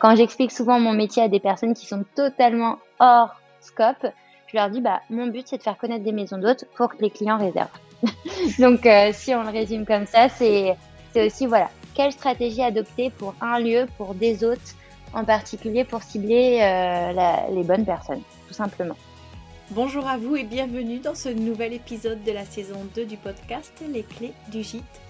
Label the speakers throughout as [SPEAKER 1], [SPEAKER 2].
[SPEAKER 1] Quand j'explique souvent mon métier à des personnes qui sont totalement hors scope, je leur dis bah mon but c'est de faire connaître des maisons d'hôtes pour que les clients réservent. Donc euh, si on le résume comme ça, c'est aussi voilà quelle stratégie adopter pour un lieu, pour des hôtes en particulier pour cibler euh, les bonnes personnes, tout simplement.
[SPEAKER 2] Bonjour à vous et bienvenue dans ce nouvel épisode de la saison 2 du podcast Les clés du gîte.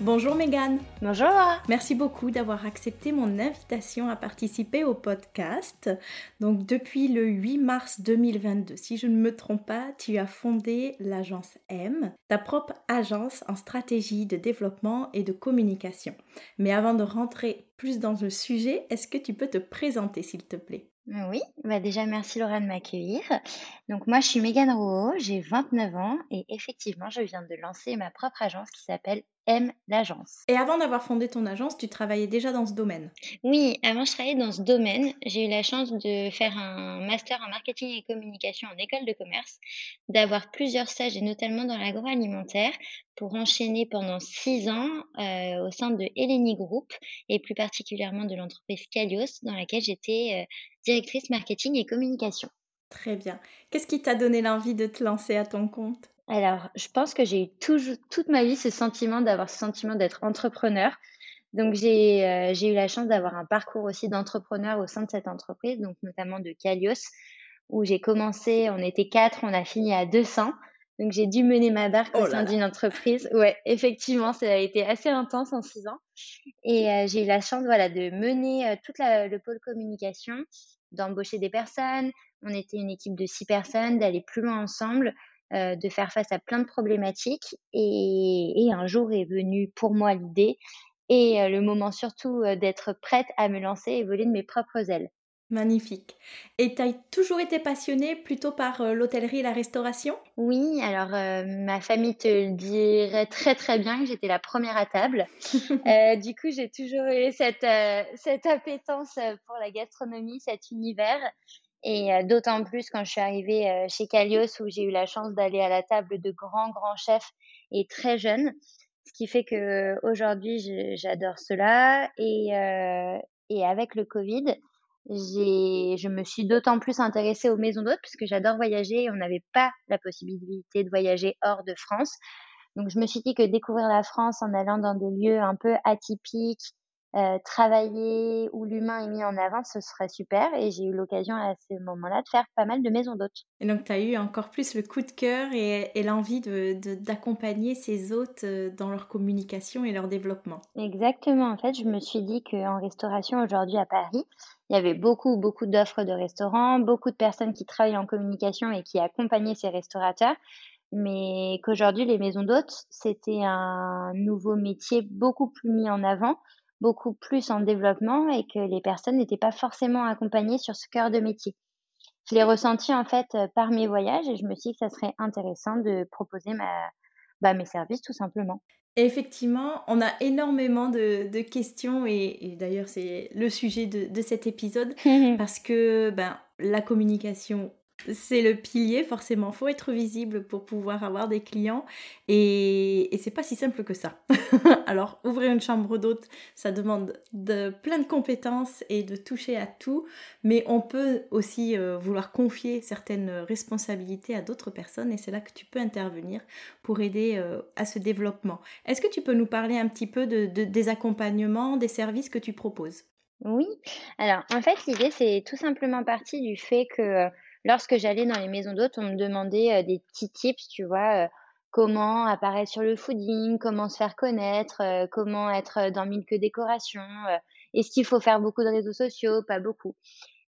[SPEAKER 2] Bonjour Megan.
[SPEAKER 1] Bonjour.
[SPEAKER 2] Merci beaucoup d'avoir accepté mon invitation à participer au podcast. Donc depuis le 8 mars 2022, si je ne me trompe pas, tu as fondé l'agence M, ta propre agence en stratégie de développement et de communication. Mais avant de rentrer plus dans le sujet, est-ce que tu peux te présenter s'il te plaît?
[SPEAKER 1] Oui, bah déjà merci Laura de m'accueillir. Donc moi je suis Megan Rouault, j'ai 29 ans et effectivement je viens de lancer ma propre agence qui s'appelle M l'agence.
[SPEAKER 2] Et avant d'avoir fondé ton agence, tu travaillais déjà dans ce domaine
[SPEAKER 1] Oui, avant je travaillais dans ce domaine. J'ai eu la chance de faire un master en marketing et communication en école de commerce, d'avoir plusieurs stages et notamment dans l'agroalimentaire pour enchaîner pendant six ans euh, au sein de Helleni Group et plus particulièrement de l'entreprise Calios dans laquelle j'étais euh, directrice marketing et communication.
[SPEAKER 2] Très bien. Qu'est-ce qui t'a donné l'envie de te lancer à ton compte?
[SPEAKER 1] Alors, je pense que j'ai eu toujours, toute ma vie ce sentiment d'avoir ce sentiment d'être entrepreneur. Donc, j'ai euh, eu la chance d'avoir un parcours aussi d'entrepreneur au sein de cette entreprise, donc notamment de Calios, où j'ai commencé, on était quatre, on a fini à 200. Donc, j'ai dû mener ma barque au oh sein d'une entreprise. Ouais, effectivement, ça a été assez intense en six ans. Et euh, j'ai eu la chance, voilà, de mener euh, toute la, le pôle communication d'embaucher des personnes. On était une équipe de six personnes, d'aller plus loin ensemble, euh, de faire face à plein de problématiques. Et, un jour est venu pour moi l'idée et euh, le moment surtout euh, d'être prête à me lancer et voler de mes propres ailes.
[SPEAKER 2] Magnifique. Et tu as toujours été passionnée plutôt par l'hôtellerie et la restauration?
[SPEAKER 1] Oui, alors ma famille te le dirait très très bien que j'étais la première à table. du coup, j'ai toujours eu cette, cette appétence pour la gastronomie, cet univers. Et d'autant plus quand je suis arrivée chez Calios où j'ai eu la chance d'aller à la table de grands, grands chefs et très jeunes. Ce qui fait que aujourd'hui j'adore cela. Et, et avec le Covid, je me suis d'autant plus intéressée aux maisons d'hôtes puisque j'adore voyager et on n'avait pas la possibilité de voyager hors de France. Donc je me suis dit que découvrir la France en allant dans des lieux un peu atypiques, euh, travailler où l'humain est mis en avant, ce serait super. Et j'ai eu l'occasion à ce moment-là de faire pas mal de maisons d'hôtes.
[SPEAKER 2] Et donc, tu as eu encore plus le coup de cœur et, l'envie d'accompagner de, ces hôtes euh, dans leur communication et leur développement.
[SPEAKER 1] Exactement. En fait, je me suis dit qu'en restauration aujourd'hui à Paris, il y avait beaucoup, beaucoup d'offres de restaurants, beaucoup de personnes qui travaillent en communication et qui accompagnaient ces restaurateurs mais qu'aujourd'hui les maisons d'hôtes, c'était un nouveau métier beaucoup plus mis en avant beaucoup plus en développement et que les personnes n'étaient pas forcément accompagnées sur ce cœur de métier. Je l'ai ressenti en fait euh, par mes voyages et je me suis dit que ça serait intéressant de proposer ma, bah, mes services tout simplement.
[SPEAKER 2] Effectivement, on a énormément de, de questions et, d'ailleurs c'est le sujet de, de, cet épisode parce que ben, la communication C'est le pilier, forcément. faut être visible pour pouvoir avoir des clients. Et, c'est pas si simple que ça. Alors, ouvrir une chambre d'hôte, ça demande de plein de compétences et de toucher à tout. Mais on peut aussi euh, vouloir confier certaines responsabilités à d'autres personnes. Et c'est là que tu peux intervenir pour aider euh, à ce développement. Est-ce que tu peux nous parler un petit peu de, des accompagnements, des services que tu proposes?
[SPEAKER 1] Oui. Alors, en fait, l'idée, c'est tout simplement partie du fait que lorsque j'allais dans les maisons d'hôtes, on me demandait euh, des petits tips, tu vois, euh, comment apparaître sur le fooding, comment se faire connaître, euh, comment être dans mille que décorations, est-ce qu'il faut faire beaucoup de réseaux sociaux, pas beaucoup.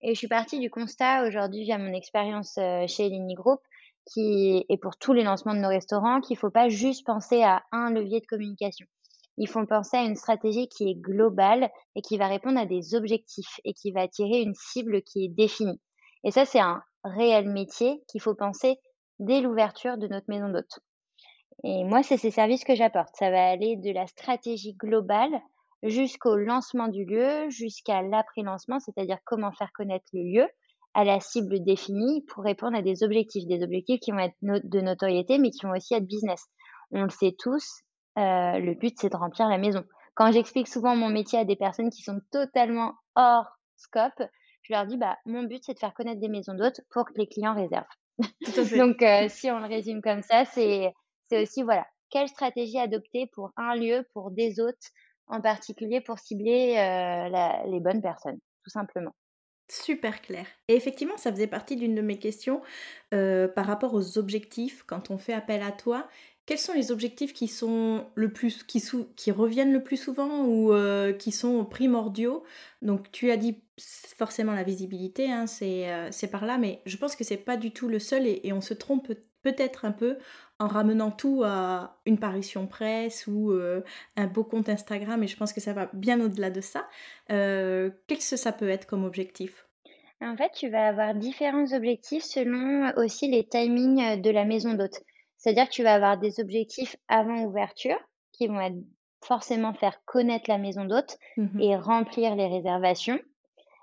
[SPEAKER 1] Et je suis partie du constat aujourd'hui via mon expérience chez Lini Group, qui est pour tous les lancements de nos restaurants, qu'il ne faut pas juste penser à un levier de communication. Il faut penser à une stratégie qui est globale et qui va répondre à des objectifs et qui va attirer une cible qui est définie. Et ça, c'est un réel métier qu'il faut penser dès l'ouverture de notre maison d'hôte. Et moi, c'est ces services que j'apporte. Ça va aller de la stratégie globale jusqu'au lancement du lieu, jusqu'à l'après-lancement, c'est-à-dire comment faire connaître le lieu à la cible définie pour répondre à des objectifs, des objectifs qui vont être de notoriété, mais qui vont aussi être business. On le sait tous, euh, le but, c'est de remplir la maison. Quand j'explique souvent mon métier à des personnes qui sont totalement hors scope, je leur dis, bah, mon but, c'est de faire connaître des maisons d'hôtes pour que les clients réservent. Donc, euh, si on le résume comme ça, c'est aussi, voilà, quelle stratégie adopter pour un lieu, pour des hôtes, en particulier pour cibler euh, les bonnes personnes, tout simplement.
[SPEAKER 2] Super clair. Et effectivement, ça faisait partie d'une de mes questions euh, par rapport aux objectifs. Quand on fait appel à toi, quels sont les objectifs qui sont le plus qui, qui reviennent le plus souvent ou euh, qui sont primordiaux? Donc tu as dit forcément la visibilité, hein, euh, c'est par là, mais je pense que c'est pas du tout le seul et, on se trompe peut-être un peu en ramenant tout à une parution presse ou euh, un beau compte Instagram et je pense que ça va bien au-delà de ça. Qu'est-ce que ça peut être comme objectif?
[SPEAKER 1] En fait, tu vas avoir différents objectifs selon aussi les timings de la maison d'hôte. C'est-à-dire que tu vas avoir des objectifs avant ouverture qui vont être forcément faire connaître la maison d'hôte mmh et remplir les réservations.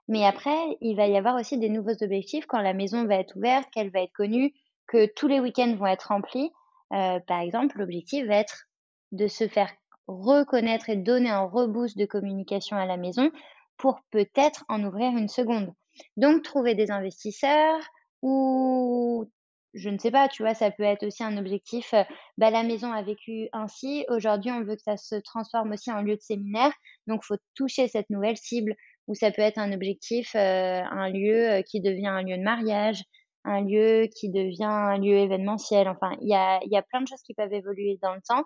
[SPEAKER 1] Mais après, il va y avoir aussi des nouveaux objectifs quand la maison va être ouverte, qu'elle va être connue, que tous les week-ends vont être remplis. Euh, par exemple, l'objectif va être de se faire reconnaître et donner un reboost de communication à la maison pour peut-être en ouvrir une seconde. Donc, trouver des investisseurs ou je ne sais pas, tu vois, ça peut être aussi un objectif. bah, la maison a vécu ainsi. Aujourd'hui, on veut que ça se transforme aussi en lieu de séminaire. Donc, faut toucher cette nouvelle cible. Ou ça peut être un objectif, un lieu qui devient un lieu de mariage, un lieu qui devient un lieu événementiel. Enfin, il y a, y a plein de choses qui peuvent évoluer dans le temps.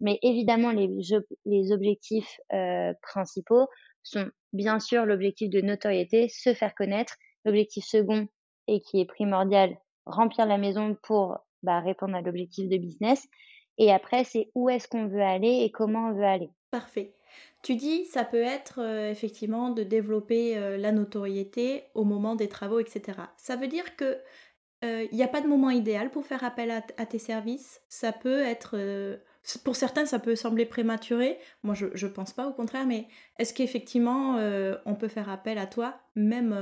[SPEAKER 1] Mais évidemment, les objectifs principaux sont bien sûr l'objectif de notoriété, se faire connaître. L'objectif second, et qui est primordial, remplir la maison pour bah, répondre à l'objectif de business. Et après, c'est où est-ce qu'on veut aller et comment on veut aller.
[SPEAKER 2] Parfait. Tu dis, ça peut être euh, effectivement de développer euh, la notoriété au moment des travaux, etc. Ça veut dire que il euh, n'y a pas de moment idéal pour faire appel à, tes services? Ça peut être, pour certains, ça peut sembler prématuré. Moi, je ne pense pas, au contraire. Mais est-ce qu'effectivement, on peut faire appel à toi même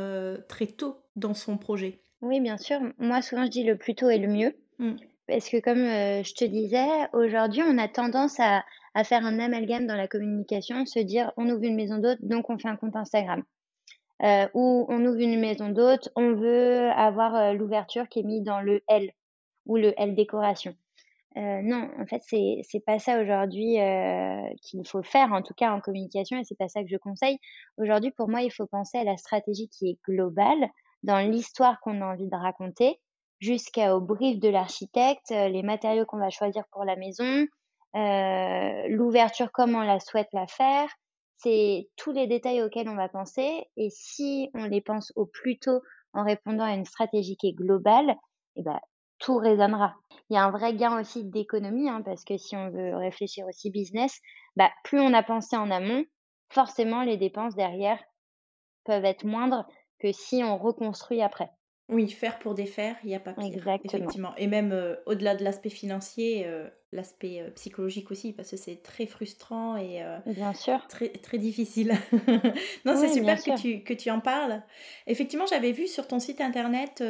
[SPEAKER 2] très tôt dans son projet?
[SPEAKER 1] Oui, bien sûr. Moi, souvent, je dis le plus tôt est le mieux. Mmh. Parce que comme euh, je te disais, aujourd'hui, on a tendance à, à faire un amalgame dans la communication, se dire on ouvre une maison d'hôte, donc on fait un compte Instagram. Euh, ou on ouvre une maison d'hôte, on veut avoir euh, l'ouverture qui est mise dans le L ou le L décoration. non, en fait, c'est c'est pas ça aujourd'hui qu'il faut faire, en tout cas en communication, et c'est pas ça que je conseille. Aujourd'hui, pour moi, il faut penser à la stratégie qui est globale, dans l'histoire qu'on a envie de raconter, jusqu'au brief de l'architecte, euh, les matériaux qu'on va choisir pour la maison, euh, l'ouverture, comment on la souhaite la faire. C'est tous les détails auxquels on va penser. Et si on les pense au plus tôt en répondant à une stratégie qui est globale, eh ben, tout résonnera. Il y a un vrai gain aussi d'économie, hein, parce que si on veut réfléchir aussi business, bah, plus on a pensé en amont, forcément les dépenses derrière peuvent être moindres que si on reconstruit après.
[SPEAKER 2] Oui, faire pour défaire, il n'y a pas pire. Exactement. Effectivement. Et même euh, au-delà de l'aspect financier, euh, l'aspect psychologique aussi, parce que c'est très frustrant et
[SPEAKER 1] bien sûr.
[SPEAKER 2] très, très difficile. non, c'est super que tu, que tu en parles. Effectivement, j'avais vu sur ton site internet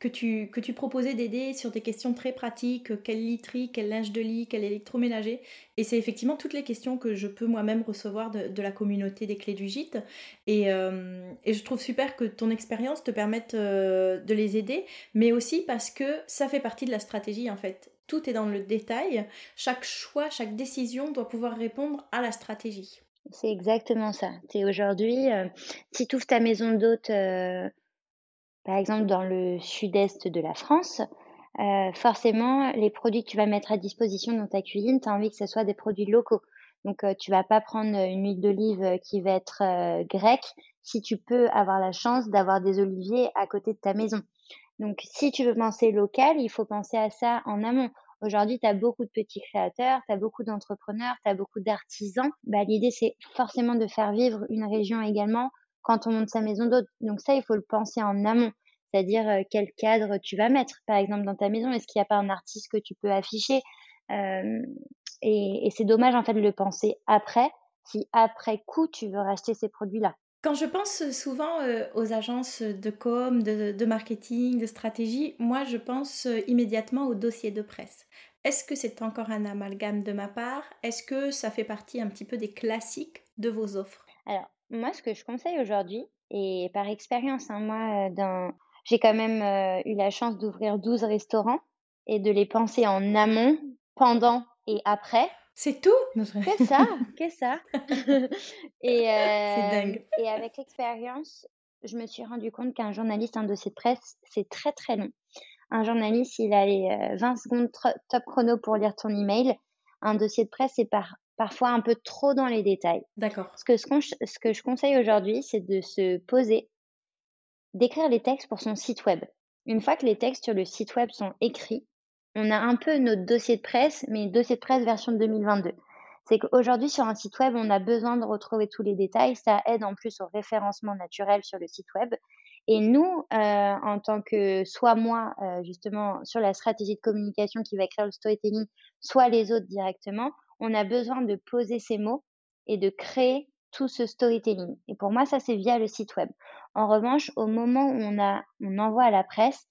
[SPEAKER 2] que, tu, que tu proposais d'aider sur des questions très pratiques, quelle literie, quel linge de lit, quel électroménager. Et c'est effectivement toutes les questions que je peux moi-même recevoir de, de, la communauté des clés du gîte. Et, et je trouve super que ton expérience te permette de les aider, mais aussi parce que ça fait partie de la stratégie en fait. Tout est dans le détail. Chaque choix, chaque décision doit pouvoir répondre à la stratégie.
[SPEAKER 1] C'est exactement ça. C'est aujourd'hui, euh, si tu ouvres ta maison d'hôte, euh, par exemple dans le sud-est de la France, euh, forcément, les produits que tu vas mettre à disposition dans ta cuisine, tu as envie que ce soit des produits locaux. Donc, tu vas pas prendre une huile d'olive qui va être grecque si tu peux avoir la chance d'avoir des oliviers à côté de ta maison. Donc, si tu veux penser local, il faut penser à ça en amont. Aujourd'hui, tu as beaucoup de petits créateurs, tu as beaucoup d'entrepreneurs, tu as beaucoup d'artisans. Bah, L'idée, c'est forcément de faire vivre une région également quand on monte sa maison d'hôte. Donc ça, il faut le penser en amont. C'est-à-dire euh, quel cadre tu vas mettre, par exemple, dans ta maison. Est-ce qu'il n'y a pas un artiste que tu peux afficher? Euh, Et, et c'est dommage, en fait, de le penser après, si après coup, tu veux racheter ces produits-là.
[SPEAKER 2] Quand je pense souvent euh, aux agences de com, de, marketing, de stratégie, moi je pense euh, immédiatement au dossier de presse. Est-ce que c'est encore un amalgame de ma part? Est-ce que ça fait partie un petit peu des classiques de vos offres?
[SPEAKER 1] Alors, moi ce que je conseille aujourd'hui, et par expérience, hein, moi euh, j'ai quand même eu la chance d'ouvrir 12 restaurants et de les penser en amont, pendant et après.
[SPEAKER 2] C'est tout?
[SPEAKER 1] Qu'est-ce ça Qu'est-ce ça et, dingue. Et avec l'expérience, je me suis rendu compte qu'un journaliste, un dossier de presse, c'est très très long. Un journaliste, il a les 20 secondes top chrono pour lire ton email. Un dossier de presse, c'est par, parfois un peu trop dans les détails.
[SPEAKER 2] D'accord.
[SPEAKER 1] Ce que, ce que je conseille aujourd'hui, c'est de se poser, d'écrire les textes pour son site web. Une fois que les textes sur le site web sont écrits, on a un peu notre dossier de presse, mais dossier de presse version 2022. C'est qu'aujourd'hui, sur un site web, on a besoin de retrouver tous les détails. Ça aide en plus au référencement naturel sur le site web. Et nous, euh, en tant que soit moi, euh, justement, sur la stratégie de communication qui va écrire le storytelling, soit les autres directement, on a besoin de poser ces mots et de créer tout ce storytelling. Et pour moi, ça, c'est via le site web. En revanche, au moment où on, a, on envoie à la presse,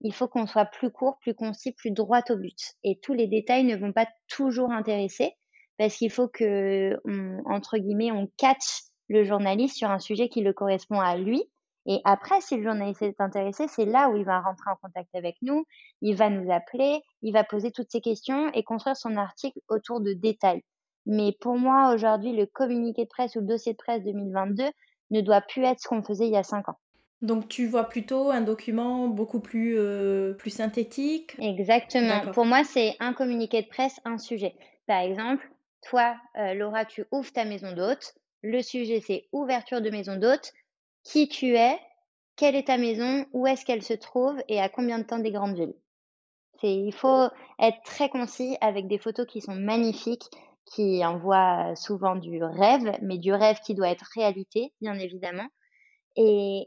[SPEAKER 1] il faut qu'on soit plus court, plus concis, plus droit au but. Et tous les détails ne vont pas toujours intéresser parce qu'il faut que, entre guillemets, on catch le journaliste sur un sujet qui le correspond à lui. Et après, si le journaliste est intéressé, c'est là où il va rentrer en contact avec nous, il va nous appeler, il va poser toutes ces questions et construire son article autour de détails. Mais pour moi, aujourd'hui, le communiqué de presse ou le dossier de presse 2022 ne doit plus être ce qu'on faisait il y a cinq ans.
[SPEAKER 2] Donc tu vois plutôt un document beaucoup plus, euh, plus synthétique.
[SPEAKER 1] Exactement. Pour moi, c'est un communiqué de presse, un sujet. Par exemple, toi, euh, Laura, tu ouvres ta maison d'hôte. Le sujet, c'est ouverture de maison d'hôte. Qui tu es, quelle est ta maison, où est-ce qu'elle se trouve? Et à combien de temps des grandes villes? Il faut être très concis avec des photos qui sont magnifiques, qui envoient souvent du rêve, mais du rêve qui doit être réalité, bien évidemment. Et,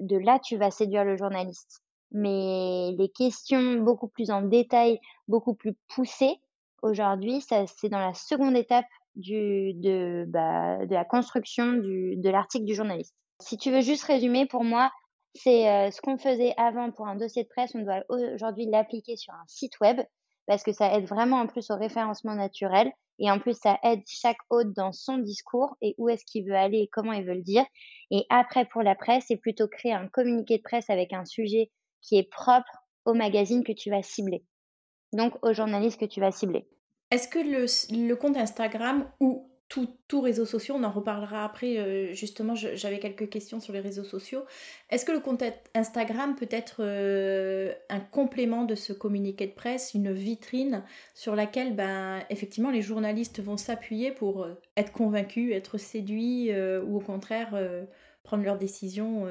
[SPEAKER 1] de, là, tu vas séduire le journaliste. Mais les questions beaucoup plus en détail, beaucoup plus poussées, aujourd'hui, c'est dans la seconde étape du, de, bah, de la construction de l'article du journaliste. Si tu veux juste résumer, pour moi, c'est euh, ce qu'on faisait avant pour un dossier de presse, on doit aujourd'hui l'appliquer sur un site web parce que ça aide vraiment en plus au référencement naturel et en plus ça aide chaque hôte dans son discours et où est-ce qu'il veut aller et comment il veut le dire. Et après pour la presse, c'est plutôt créer un communiqué de presse avec un sujet qui est propre au magazine que tu vas cibler. Donc aux journalistes que tu vas cibler.
[SPEAKER 2] Est-ce que le, le compte Instagram ou tout, tout réseau social, on en reparlera après, euh, justement, j'avais quelques questions sur les réseaux sociaux. Est-ce que le compte Instagram peut être euh, un complément de ce communiqué de presse, une vitrine sur laquelle, ben, effectivement, les journalistes vont s'appuyer pour euh, être convaincus, être séduits ou au contraire prendre leurs décisions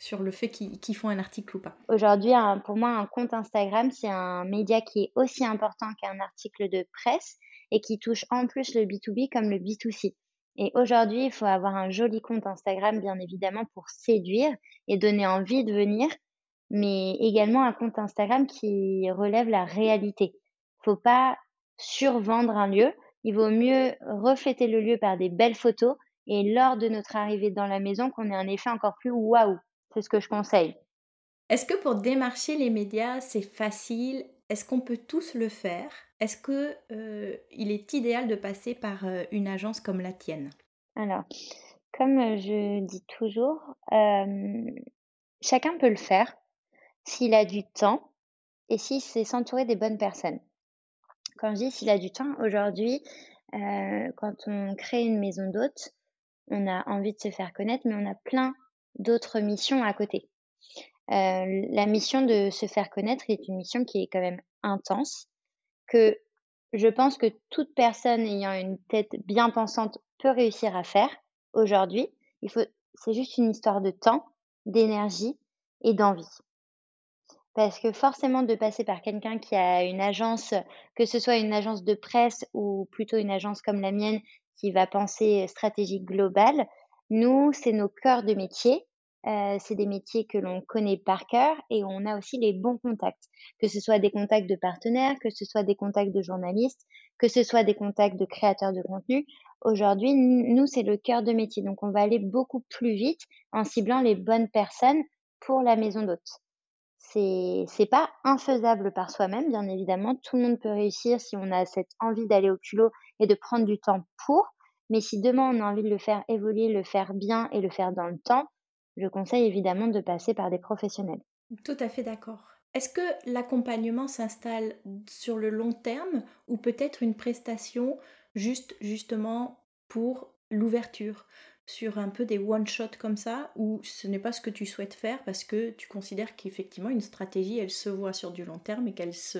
[SPEAKER 2] sur le fait qu'ils font un article ou pas?
[SPEAKER 1] Aujourd'hui, pour moi, un compte Instagram, c'est un média qui est aussi important qu'un article de presse et qui touche en plus le B2B comme le B2C. Et aujourd'hui, il faut avoir un joli compte Instagram, bien évidemment, pour séduire et donner envie de venir, mais également un compte Instagram qui relève la réalité. faut pas survendre un lieu. Il vaut mieux refléter le lieu par des belles photos et lors de notre arrivée dans la maison qu'on ait un effet encore plus waouh. C'est ce que je conseille.
[SPEAKER 2] Est-ce que pour démarcher les médias, c'est facile? Est-ce qu'on peut tous le faire? Est-ce que euh, il est idéal de passer par euh, une agence comme la tienne?
[SPEAKER 1] Alors, comme je dis toujours, chacun peut le faire s'il a du temps et s'il sait s'entourer des bonnes personnes. Quand je dis s'il a du temps, aujourd'hui, quand on crée une maison d'hôte, on a envie de se faire connaître, mais on a plein d'autres missions à côté. Euh, la mission de se faire connaître est une mission qui est quand même intense, que je pense que toute personne ayant une tête bien pensante peut réussir à faire aujourd'hui. Il faut, c'est juste une histoire de temps, d'énergie et d'envie. Parce que forcément, de passer par quelqu'un qui a une agence, que ce soit une agence de presse ou plutôt une agence comme la mienne qui va penser stratégie globale, nous, c'est nos cœurs de métier. C'est des métiers que l'on connaît par cœur et on a aussi les bons contacts, que ce soit des contacts de partenaires, que ce soit des contacts de journalistes, que ce soit des contacts de créateurs de contenu. Aujourd'hui, nous, c'est le cœur de métier. Donc, on va aller beaucoup plus vite en ciblant les bonnes personnes pour la maison d'hôte. C'est, c'est pas infaisable par soi-même, bien évidemment. Tout le monde peut réussir si on a cette envie d'aller au culot et de prendre du temps pour. Mais si demain on a envie de le faire évoluer, le faire bien et le faire dans le temps, je conseille évidemment de passer par des professionnels.
[SPEAKER 2] Tout à fait d'accord. Est-ce que l'accompagnement s'installe sur le long terme ou peut-être une prestation juste justement pour l'ouverture? Sur un peu des one-shots comme ça ou ce n'est pas ce que tu souhaites faire parce que tu considères qu'effectivement une stratégie elle se voit sur du long terme et qu'elle se,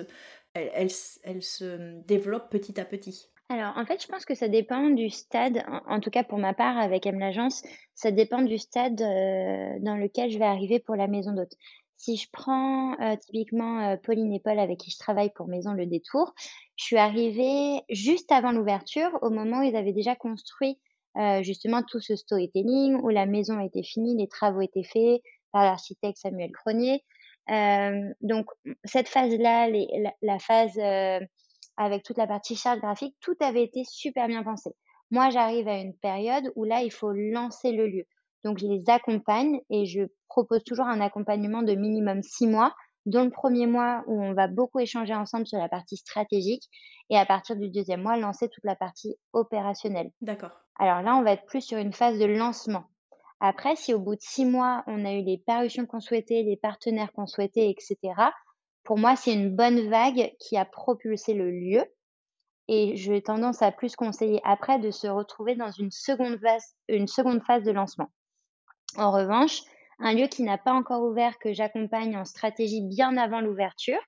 [SPEAKER 2] elle se développe petit à petit?
[SPEAKER 1] Alors, en fait, je pense que ça dépend du stade, en, tout cas pour ma part avec M l'agence, ça dépend du stade euh, dans lequel je vais arriver pour la maison d'hôte. Si je prends euh, typiquement euh, Pauline et Paul avec qui je travaille pour Maison Le Détour, je suis arrivée juste avant l'ouverture, au moment où ils avaient déjà construit justement tout ce storytelling, où la maison était finie, les travaux étaient faits par l'architecte Samuel Cronier. donc cette phase-là, la, phase avec toute la partie charte graphique, tout avait été super bien pensé. Moi, j'arrive à une période où là, il faut lancer le lieu. Donc, je les accompagne et je propose toujours un accompagnement de minimum six mois, dont le premier mois où on va beaucoup échanger ensemble sur la partie stratégique et à partir du deuxième mois, lancer toute la partie opérationnelle.
[SPEAKER 2] D'accord.
[SPEAKER 1] Alors là, on va être plus sur une phase de lancement. Après, si au bout de six mois, on a eu les parutions qu'on souhaitait, les partenaires qu'on souhaitait, etc., pour moi, c'est une bonne vague qui a propulsé le lieu. Et j'ai tendance à plus conseiller après de se retrouver dans une seconde phase, de lancement. En revanche, un lieu qui n'a pas encore ouvert, que j'accompagne en stratégie bien avant l'ouverture,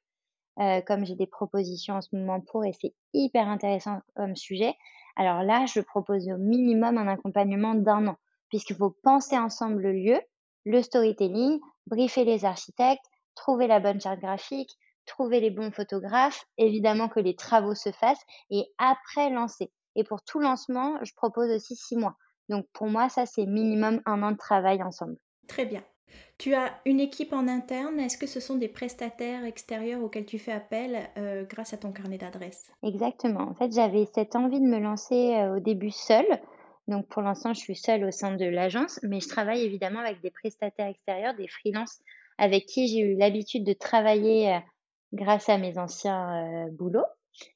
[SPEAKER 1] euh, comme j'ai des propositions en ce moment pour, et c'est hyper intéressant comme sujet. Alors là, je propose au minimum un accompagnement d'un an, puisqu'il faut penser ensemble le lieu, le storytelling, briefer les architectes, trouver la bonne charte graphique, trouver les bons photographes, évidemment que les travaux se fassent et après lancer. Et pour tout lancement, je propose aussi six mois. Donc pour moi, ça, c'est minimum un an de travail ensemble.
[SPEAKER 2] Très bien. Tu as une équipe en interne. Est-ce que ce sont des prestataires extérieurs auxquels tu fais appel euh, grâce à ton carnet d'adresses?
[SPEAKER 1] Exactement. En fait, j'avais cette envie de me lancer euh, au début seule. Donc pour l'instant, je suis seule au sein de l'agence, mais je travaille évidemment avec des prestataires extérieurs, des freelances avec qui j'ai eu l'habitude de travailler euh, grâce à mes anciens euh, boulots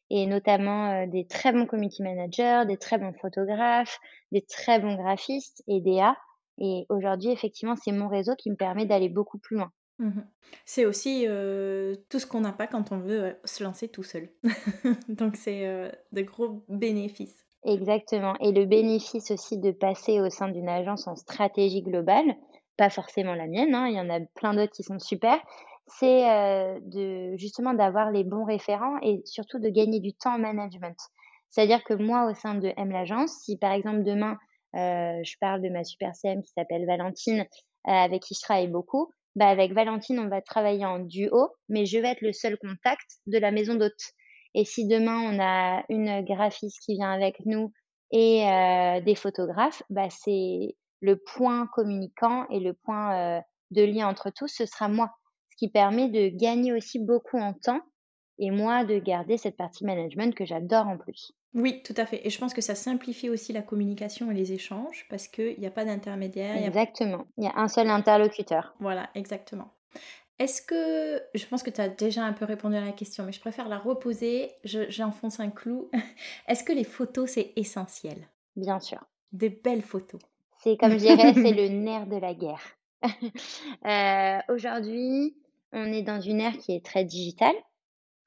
[SPEAKER 1] et notamment euh, des très bons community managers, des très bons photographes, des très bons graphistes et DA. Et aujourd'hui, effectivement, c'est mon réseau qui me permet d'aller beaucoup plus loin.
[SPEAKER 2] Mmh c'est aussi tout ce qu'on n'a pas quand on veut se lancer tout seul. Donc c'est de gros bénéfices.
[SPEAKER 1] Exactement. Et le bénéfice aussi de passer au sein d'une agence en stratégie globale, pas forcément la mienne, hein, il y en a plein d'autres qui sont super, c'est euh, de justement d'avoir les bons référents et surtout de gagner du temps en management. C'est-à-dire que moi, au sein de M l'agence, si par exemple demain euh, je parle de ma super CM qui s'appelle Valentine, euh, avec qui je travaille beaucoup, bah avec Valentine, on va travailler en duo, mais je vais être le seul contact de la maison d'hôte. Et si demain on a une graphiste qui vient avec nous et des photographes, bah c'est le point communicant et le point de lien entre tous, ce sera moi. Ce qui permet de gagner aussi beaucoup en temps et moi de garder cette partie management que j'adore en plus.
[SPEAKER 2] Oui, tout à fait. Et je pense que ça simplifie aussi la communication et les échanges parce qu'il n'y a pas d'intermédiaire.
[SPEAKER 1] Exactement. Il y a un seul interlocuteur.
[SPEAKER 2] Voilà, exactement. Est-ce que, je pense que tu as déjà un peu répondu à la question, mais je préfère la reposer, j'enfonce un clou. Est-ce que les photos, c'est essentiel?
[SPEAKER 1] Bien sûr.
[SPEAKER 2] Des belles photos.
[SPEAKER 1] C'est comme je dirais, c'est le nerf de la guerre. Euh, aujourd'hui, on est dans une ère qui est très digitale,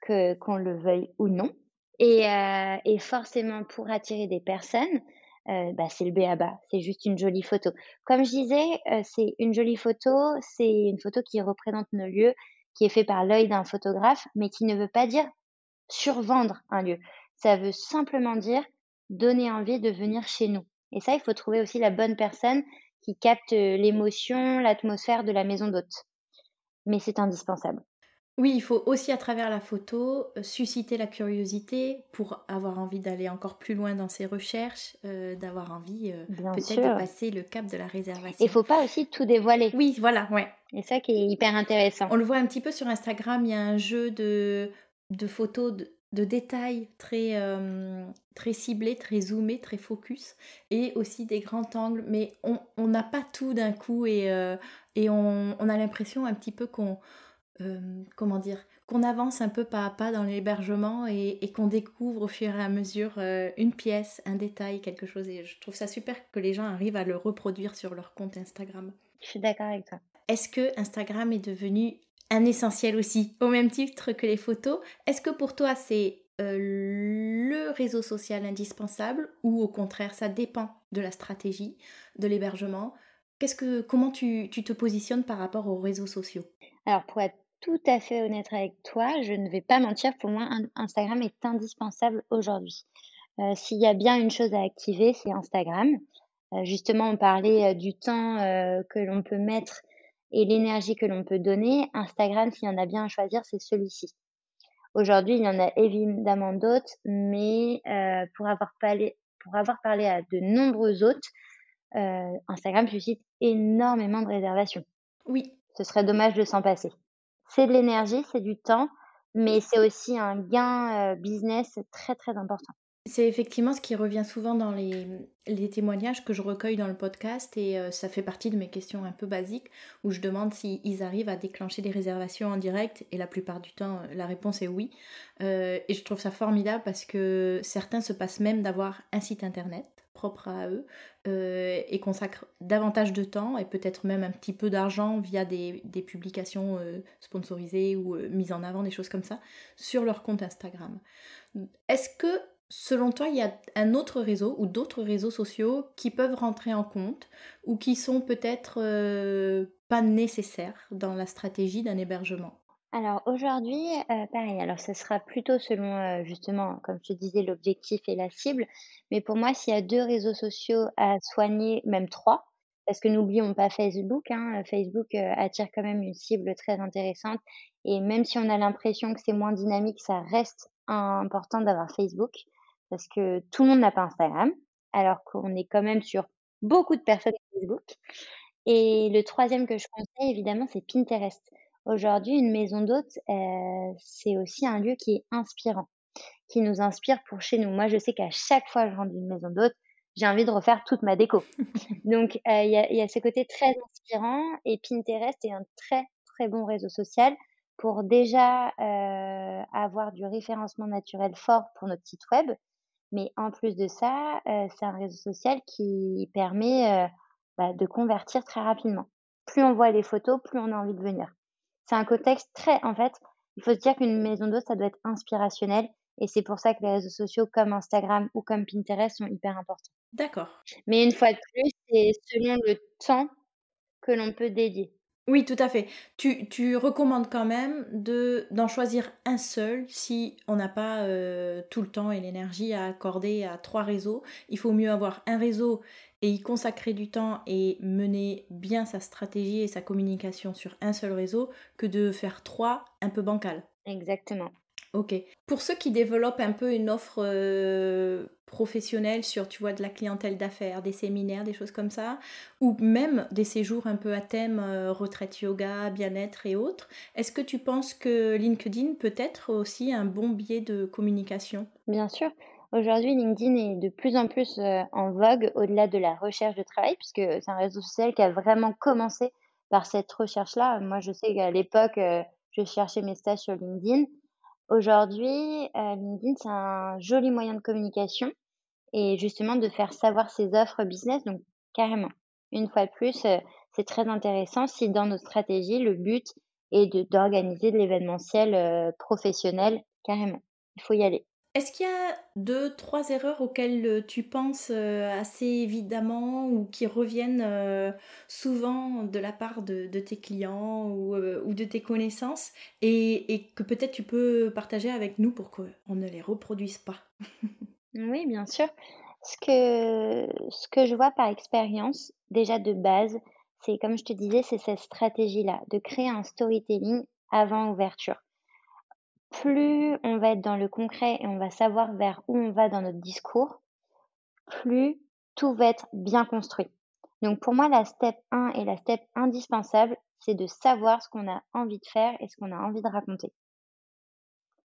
[SPEAKER 1] que qu'on le veuille ou non. Et, euh, et forcément, pour attirer des personnes, euh, bah, c'est le béaba, c'est juste une jolie photo. Comme je disais, euh, c'est une jolie photo, c'est une photo qui représente nos lieux, qui est fait par l'œil d'un photographe, mais qui ne veut pas dire survendre un lieu. Ça veut simplement dire donner envie de venir chez nous. Et ça, il faut trouver aussi la bonne personne qui capte l'émotion, l'atmosphère de la maison d'hôte. Mais c'est indispensable.
[SPEAKER 2] Oui, il faut aussi à travers la photo euh, susciter la curiosité pour avoir envie d'aller encore plus loin dans ses recherches, euh, d'avoir envie euh, peut-être de passer le cap de la réservation.
[SPEAKER 1] Il faut pas aussi tout dévoiler.
[SPEAKER 2] Oui, voilà, ouais.
[SPEAKER 1] Et ça qui est hyper intéressant.
[SPEAKER 2] On le voit un petit peu sur Instagram, il y a un jeu de, de photos de, détails très, très ciblés, très zoomés, très focus, et aussi des grands angles, mais on n'a pas tout d'un coup et, et on, on a l'impression un petit peu qu'on euh, comment dire, qu'on avance un peu pas à pas dans l'hébergement et, qu'on découvre au fur et à mesure euh, une pièce, un détail, quelque chose. Et je trouve ça super que les gens arrivent à le reproduire sur leur compte Instagram.
[SPEAKER 1] Je suis d'accord avec toi.
[SPEAKER 2] Est-ce que Instagram est devenu un essentiel aussi, au même titre que les photos Est-ce que pour toi c'est euh, le réseau social indispensable ou au contraire ça dépend de la stratégie, de l'hébergement? Qu'est-ce que, comment tu, tu te positionnes par rapport aux réseaux sociaux?
[SPEAKER 1] Alors pour être tout à fait honnête avec toi, je ne vais pas mentir, pour moi, Instagram est indispensable aujourd'hui. Euh, s'il y a bien une chose à activer, c'est Instagram. Euh, justement, on parlait du temps que l'on peut mettre et l'énergie que l'on peut donner. Instagram, s'il y en a bien à choisir, c'est celui-ci. Aujourd'hui, il y en a évidemment d'autres, mais pour avoir parlé, pour avoir parlé à de nombreux autres, Instagram suscite énormément de réservations.
[SPEAKER 2] Oui.
[SPEAKER 1] Ce serait dommage de s'en passer c'est de l'énergie, c'est du temps, mais c'est aussi un gain business très très important.
[SPEAKER 2] C'est effectivement ce qui revient souvent dans les, témoignages que je recueille dans le podcast et ça fait partie de mes questions un peu basiques où je demande s'ils arrivent à déclencher des réservations en direct et la plupart du temps la réponse est oui. et je trouve ça formidable parce que certains se passent même d'avoir un site internet propre à eux euh, et consacrent davantage de temps et peut-être même un petit peu d'argent via des, publications euh, sponsorisées ou euh, mises en avant, des choses comme ça, sur leur compte Instagram. Est-ce que selon toi, il y a un autre réseau ou d'autres réseaux sociaux qui peuvent rentrer en compte ou qui sont peut-être pas nécessaires dans la stratégie d'un hébergement?
[SPEAKER 1] Alors aujourd'hui, euh, pareil, alors ce sera plutôt selon, euh, justement, comme te disais, l'objectif et la cible. Mais pour moi, s'il y a deux réseaux sociaux à soigner, même trois, parce que n'oublions pas Facebook, hein, Facebook, euh, attire quand même une cible très intéressante. Et même si on a l'impression que c'est moins dynamique, ça reste important d'avoir Facebook parce que tout le monde n'a pas Instagram, alors qu'on est quand même sur beaucoup de personnes Facebook et le troisième que je conseille évidemment, c'est Pinterest. Aujourd'hui, une maison d'hôte, euh, c'est aussi un lieu qui est inspirant, qui nous inspire pour chez nous. Moi, je sais qu'à chaque fois que je rentre d'une maison d'hôte, j'ai envie de refaire toute ma déco. Donc, euh, il y, a, y, a, ce côté très inspirant et Pinterest est un très, très bon réseau social pour déjà euh, avoir du référencement naturel fort pour notre site web. Mais en plus de ça, euh, c'est un réseau social qui permet euh, bah, de convertir très rapidement. Plus on voit les photos, plus on a envie de venir c'est un contexte très, en fait, il faut se dire qu'une maison d'hôte, ça doit être inspirationnel. Et c'est pour ça que les réseaux sociaux comme Instagram ou comme Pinterest sont hyper importants.
[SPEAKER 2] D'accord.
[SPEAKER 1] Mais une fois de plus, c'est selon le temps que l'on peut dédier.
[SPEAKER 2] Oui, tout à fait. Tu, tu recommandes quand même de, d'en choisir un seul si on n'a pas euh, tout le temps et l'énergie à accorder à trois réseaux. Il faut mieux avoir un réseau et y consacrer du temps et mener bien sa stratégie et sa communication sur un seul réseau que de faire trois un peu bancal.
[SPEAKER 1] Exactement.
[SPEAKER 2] Ok. Pour ceux qui développent un peu une offre euh, professionnelle sur, tu vois, de la clientèle d'affaires, des séminaires, des choses comme ça, ou même des séjours un peu à thème euh, retraite yoga, bien-être et autres, est-ce que tu penses que LinkedIn peut être aussi un bon biais de communication?
[SPEAKER 1] Bien sûr. Aujourd'hui, LinkedIn est de plus en plus euh, en vogue au-delà de la recherche de travail, puisque c'est un réseau social qui a vraiment commencé par cette recherche-là. Moi, je sais qu'à l'époque, euh, je cherchais mes stages sur LinkedIn. Aujourd'hui, euh, LinkedIn, c'est un joli moyen de communication et justement de faire savoir ses offres business. Donc, carrément, une fois de plus, c'est très intéressant si dans nos stratégies, le but est d'organiser de l'événementiel professionnel, carrément. Il faut y aller.
[SPEAKER 2] Est-ce qu'il y a deux, trois erreurs auxquelles euh, tu penses euh, assez évidemment ou qui reviennent euh, souvent de la part de, tes clients ou, de tes connaissances et, que peut-être tu peux partager avec nous pour qu'on ne les reproduise pas?
[SPEAKER 1] Oui, bien sûr. Ce que, ce que je vois par expérience, déjà de base, c'est comme je te disais, c'est cette stratégie-là, de créer un storytelling avant ouverture plus on va être dans le concret et on va savoir vers où on va dans notre discours, plus tout va être bien construit. Donc pour moi, la step 1 et la step indispensable, c'est de savoir ce qu'on a envie de faire et ce qu'on a envie de raconter.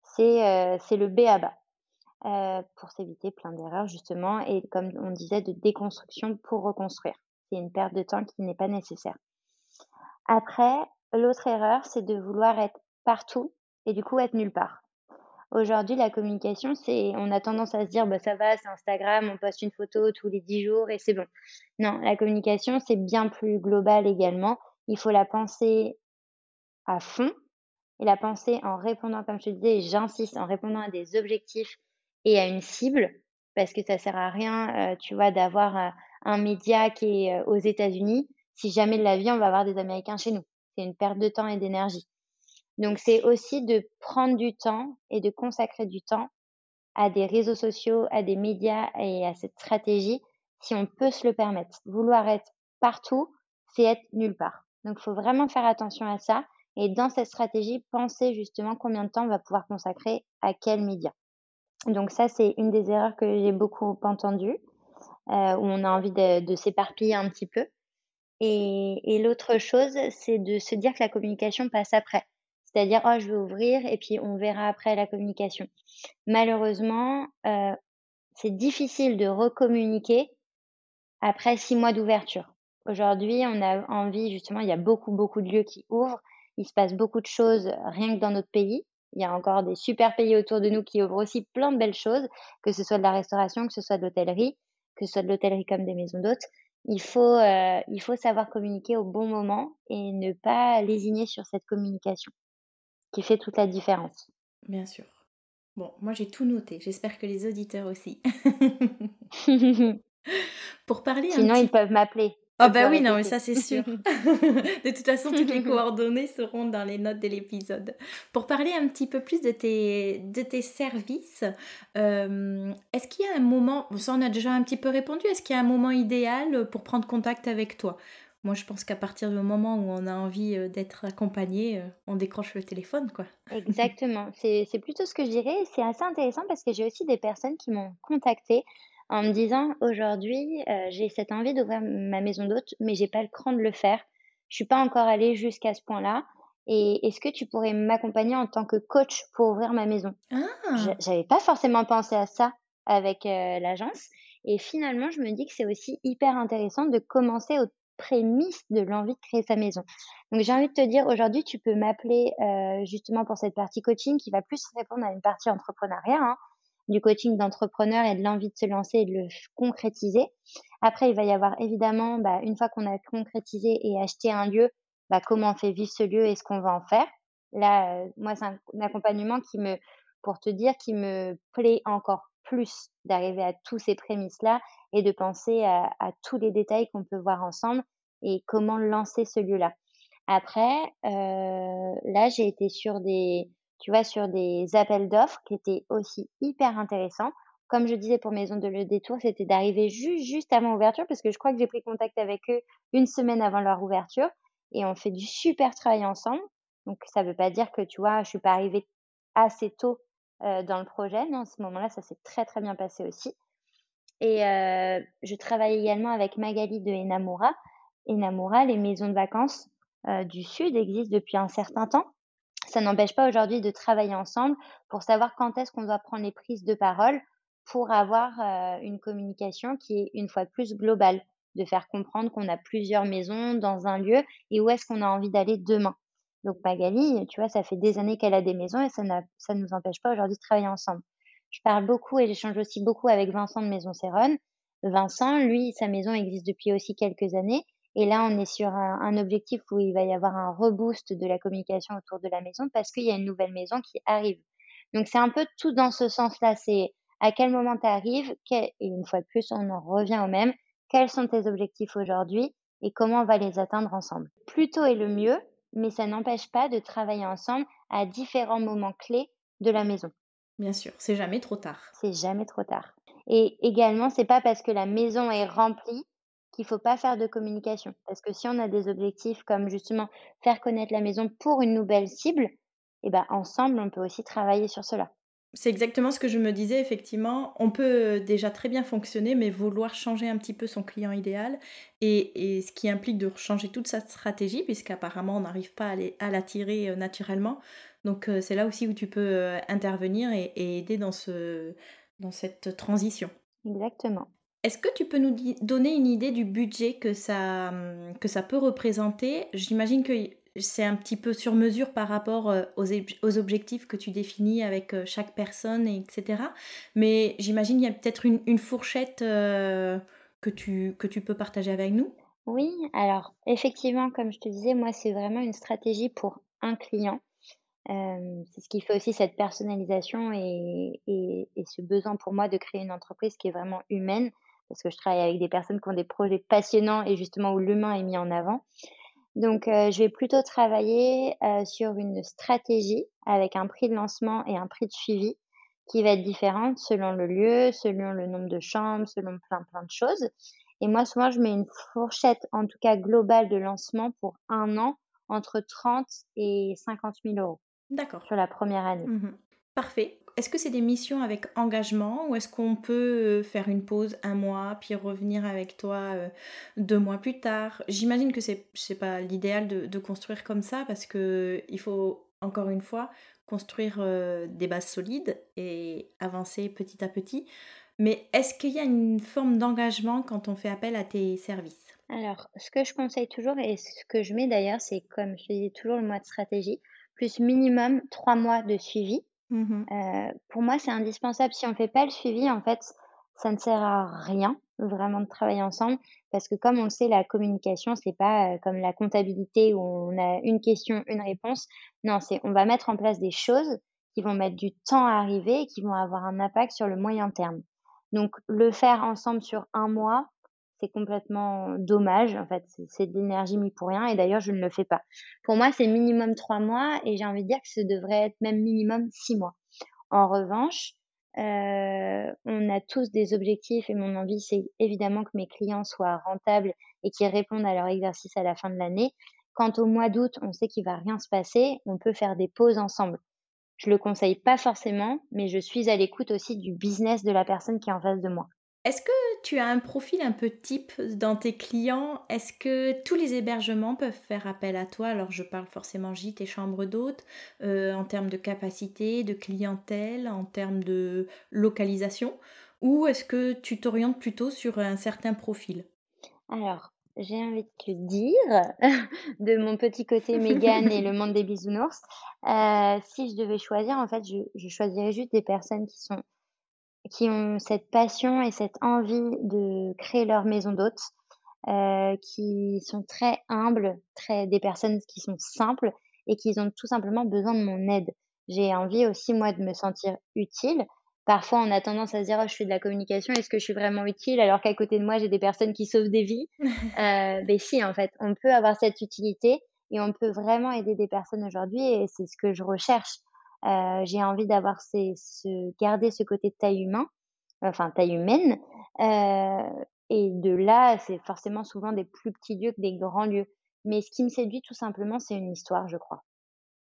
[SPEAKER 1] C'est euh, le B à bas euh, pour s'éviter plein d'erreurs justement et comme on disait, de déconstruction pour reconstruire. C'est une perte de temps qui n'est pas nécessaire. Après, l'autre erreur, c'est de vouloir être partout et du coup être nulle part. Aujourd'hui, la communication, c'est, on a tendance à se dire, bah, ça va, c'est Instagram, on poste une photo tous les dix jours et c'est bon. Non, la communication, c'est bien plus global également. Il faut la penser à fond et la penser en répondant, comme je te disais, j'insiste, en répondant à des objectifs et à une cible, parce que ça sert à rien, euh, tu vois, d'avoir euh, un média qui est euh, aux États-Unis. Si jamais de la vie, on va avoir des Américains chez nous. C'est une perte de temps et d'énergie. Donc, c'est aussi de prendre du temps et de consacrer du temps à des réseaux sociaux, à des médias et à cette stratégie, si on peut se le permettre. Vouloir être partout, c'est être nulle part. Donc, il faut vraiment faire attention à ça. Et dans cette stratégie, penser justement combien de temps on va pouvoir consacrer à quel média. Donc ça, c'est une des erreurs que j'ai beaucoup entendues, euh, où on a envie de, s'éparpiller un petit peu. Et l'autre chose, c'est de se dire que la communication passe après. C'est-à-dire, oh, je vais ouvrir et puis on verra après la communication. Malheureusement, euh, c'est difficile de recommuniquer après six mois d'ouverture. Aujourd'hui, on a envie, justement, il y a beaucoup, beaucoup de lieux qui ouvrent. Il se passe beaucoup de choses rien que dans notre pays. Il y a encore des super pays autour de nous qui ouvrent aussi plein de belles choses, que ce soit de la restauration, que ce soit de l'hôtellerie, que ce soit de l'hôtellerie comme des maisons d'hôtes. Il faut, euh, il faut savoir communiquer au bon moment et ne pas lésigner sur cette communication qui fait toute la différence.
[SPEAKER 2] Bien sûr. Bon, moi j'ai tout noté. J'espère que les auditeurs aussi.
[SPEAKER 1] Pour parler Sinon, ils peuvent m'appeler.
[SPEAKER 2] Ah bah oui, non, mais ça c'est sûr. de toute façon, toutes les coordonnées seront dans les notes de l'épisode. Pour parler un petit peu plus de tes, de tes services, euh, est-ce qu'il y a un moment, ça on a déjà un petit peu répondu, est-ce qu'il y a un moment idéal pour prendre contact avec toi? Moi, je pense qu'à partir du moment où on a envie euh, d'être accompagné, euh, on décroche le téléphone, quoi.
[SPEAKER 1] Exactement. C'est plutôt ce que je dirais. C'est assez intéressant parce que j'ai aussi des personnes qui m'ont contacté en me disant aujourd'hui, euh, j'ai cette envie d'ouvrir ma maison d'hôte, mais j'ai pas le cran de le faire. Je suis pas encore allée jusqu'à ce point-là. Et est-ce que tu pourrais m'accompagner en tant que coach pour ouvrir ma maison? Ah. J'avais pas forcément pensé à ça avec l'agence. Et finalement, je me dis que c'est aussi hyper intéressant de commencer au prémisse de l'envie de créer sa maison. Donc j'ai envie de te dire aujourd'hui tu peux m'appeler euh, justement pour cette partie coaching qui va plus répondre à une partie entrepreneuriat, hein, du coaching d'entrepreneur et de l'envie de se lancer et de le concrétiser. Après il va y avoir évidemment bah, une fois qu'on a concrétisé et acheté un lieu, bah, comment on fait vivre ce lieu et ce qu'on va en faire. Là euh, moi c'est un, accompagnement qui me pour te dire qui me plaît encore plus d'arriver à tous ces prémices-là et de penser à, tous les détails qu'on peut voir ensemble et comment lancer ce lieu-là. Après, euh, là, j'ai été sur des, tu vois, sur des appels d'offres qui étaient aussi hyper intéressants. Comme je disais pour Maison de Le Détour, c'était d'arriver juste, avant l'ouverture parce que je crois que j'ai pris contact avec eux une semaine avant leur ouverture et on fait du super travail ensemble. Donc, ça ne veut pas dire que, tu vois, je suis pas arrivée assez tôt dans le projet. Mais en ce moment-là, ça s'est très, très bien passé aussi. Et je travaille également avec Magali de Enamura. Enamura, les maisons de vacances du Sud existent depuis un certain temps. Ça n'empêche pas aujourd'hui de travailler ensemble pour savoir quand est-ce qu'on doit prendre les prises de parole pour avoir une communication qui est une fois plus globale, de faire comprendre qu'on a plusieurs maisons dans un lieu et où est-ce qu'on a envie d'aller demain. Donc Magali, tu vois, ça fait des années qu'elle a des maisons et ça ne nous empêche pas aujourd'hui de travailler ensemble. Je parle beaucoup et j'échange aussi beaucoup avec Vincent de Maison Céronne. Vincent, lui, sa maison existe depuis aussi quelques années. Et là, on est sur un, objectif où il va y avoir un reboost de la communication autour de la maison parce qu'il y a une nouvelle maison qui arrive. Donc, c'est un peu tout dans ce sens-là. C'est à quel moment tu arrives et une fois de plus, on en revient au même. Quels sont tes objectifs aujourd'hui et comment on va les atteindre ensemble Plus tôt est le mieux, mais ça n'empêche pas de travailler ensemble à différents moments clés de la maison.
[SPEAKER 2] Bien sûr, c'est jamais trop tard.
[SPEAKER 1] C'est jamais trop tard. Et également, c'est pas parce que la maison est remplie qu'il faut pas faire de communication. Parce que si on a des objectifs comme justement faire connaître la maison pour une nouvelle cible, eh ben ensemble, on peut aussi travailler sur cela.
[SPEAKER 2] C'est exactement ce que je me disais, effectivement. On peut déjà très bien fonctionner, mais vouloir changer un petit peu son client idéal, et, ce qui implique de changer toute sa stratégie, puisqu'apparemment on n'arrive pas à l'attirer euh, naturellement. Donc euh, c'est là aussi où tu peux euh, intervenir et, aider dans, ce, dans cette transition.
[SPEAKER 1] Exactement.
[SPEAKER 2] Est-ce que tu peux nous donner une idée du budget que ça, hum, que ça peut représenter? J'imagine que c'est un petit peu sur mesure par rapport euh, aux, aux objectifs que tu définis avec euh, chaque personne, etc. Mais j'imagine qu'il y a peut-être une, fourchette euh, que, tu, que tu peux partager avec nous?
[SPEAKER 1] Oui, alors effectivement, comme je te disais, moi, c'est vraiment une stratégie pour un client. c'est ce qui fait aussi cette personnalisation et, et, ce besoin pour moi de créer une entreprise qui est vraiment humaine, parce que je travaille avec des personnes qui ont des projets passionnants et justement où l'humain est mis en avant. Donc, euh, je vais plutôt travailler euh, sur une stratégie avec un prix de lancement et un prix de suivi qui va être différent selon le lieu, selon le nombre de chambres, selon plein plein de choses. Et moi, souvent, je mets une fourchette, en tout cas globale de lancement pour un an, entre 30 et 50 000 euros.
[SPEAKER 2] D'accord.
[SPEAKER 1] Sur la première année.
[SPEAKER 2] Mmh Parfait. Est-ce que c'est des missions avec engagement ou est-ce qu'on peut euh, faire une pause un mois puis revenir avec toi euh, deux mois plus tard? J'imagine que c'est n'est pas l'idéal de, construire comme ça parce que il faut encore une fois construire euh, des bases solides et avancer petit à petit. Mais est-ce qu'il y a une forme d'engagement quand on fait appel à tes services?
[SPEAKER 1] Alors, ce que je conseille toujours et ce que je mets d'ailleurs, c'est comme je dis toujours le mois de stratégie, plus minimum trois mois de suivi Mmh pour moi, c'est indispensable. Si on ne fait pas le suivi, en fait, ça ne sert à rien vraiment de travailler ensemble parce que comme on le sait, la communication, c'est pas, comme la comptabilité où on a une question, une réponse. Non, c'est on va mettre en place des choses qui vont mettre du temps à arriver et qui vont avoir un impact sur le moyen terme. Donc le faire ensemble sur un mois, c'est complètement dommage. En fait, c'est de l'énergie mise pour rien. Et d'ailleurs, je ne le fais pas. Pour moi, c'est minimum trois mois et j'ai envie de dire que ce devrait être même minimum six mois. En revanche, euh, on a tous des objectifs et mon envie, c'est évidemment que mes clients soient rentables et qu'ils répondent à leur exercice à la fin de l'année. Quant au mois d'août, on sait qu'il va rien se passer. On peut faire des pauses ensemble. Je le conseille pas forcément, mais je suis à l'écoute aussi du business de la personne qui est en face de moi.
[SPEAKER 2] Est-ce que tu as un profil un peu type dans tes clients? Est-ce que tous les hébergements peuvent faire appel à toi? Alors je parle forcément gîte et chambre d'hôtes euh, en termes de capacité, de clientèle, en termes de localisation Ou est-ce que tu t'orientes plutôt sur un certain profil?
[SPEAKER 1] Alors, j'ai envie de te dire, de mon petit côté Mégane et le monde des bisounours, euh, si je devais choisir, en fait, je, je choisirais juste des personnes qui sont qui ont cette passion et cette envie de créer leur maison d'hôte, euh, qui sont très humbles, très des personnes qui sont simples et qui ont tout simplement besoin de mon aide. J'ai envie aussi moi de me sentir utile. Parfois, on a tendance à se dire oh, je fais de la communication, est-ce que je suis vraiment utile? Alors qu'à côté de moi j'ai des personnes qui sauvent des vies. euh, ben si, en fait, on peut avoir cette utilité et on peut vraiment aider des personnes aujourd'hui et c'est ce que je recherche. Euh, j'ai envie d'avoir ce, garder ce côté de taille humain, enfin taille humaine. Euh, et de là, c'est forcément souvent des plus petits lieux que des grands lieux. Mais ce qui me séduit tout simplement, c'est une histoire, je crois,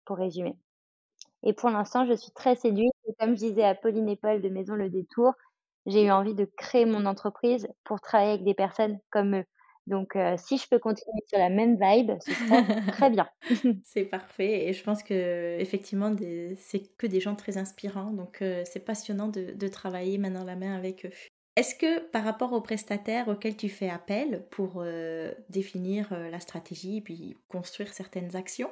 [SPEAKER 1] pour résumer. Et pour l'instant, je suis très séduite comme je disais à Pauline et Paul de Maison Le Détour, j'ai eu envie de créer mon entreprise pour travailler avec des personnes comme eux. Donc, euh, si je peux continuer sur la même vibe, ce serait très bien.
[SPEAKER 2] c'est parfait. Et je pense que effectivement, c'est que des gens très inspirants. Donc, euh, c'est passionnant de, de travailler main dans la main avec eux. Est-ce que par rapport aux prestataires auxquels tu fais appel pour euh, définir la stratégie et puis construire certaines actions,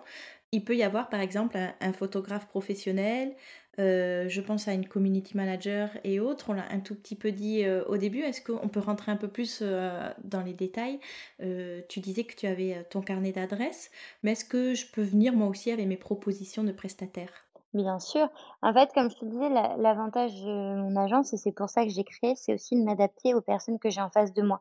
[SPEAKER 2] il peut y avoir par exemple un, photographe professionnel, euh, je pense à une community manager et autres, on l'a un tout petit peu dit au début, est-ce qu'on peut rentrer un peu plus dans les détails? Tu disais que tu avais ton carnet d'adresses, mais est-ce que je peux venir moi aussi avec mes propositions de prestataires?
[SPEAKER 1] Bien sûr. En fait, comme je te disais, l'avantage de mon agence, et c'est pour ça que j'ai créé, c'est aussi de m'adapter aux personnes que j'ai en face de moi.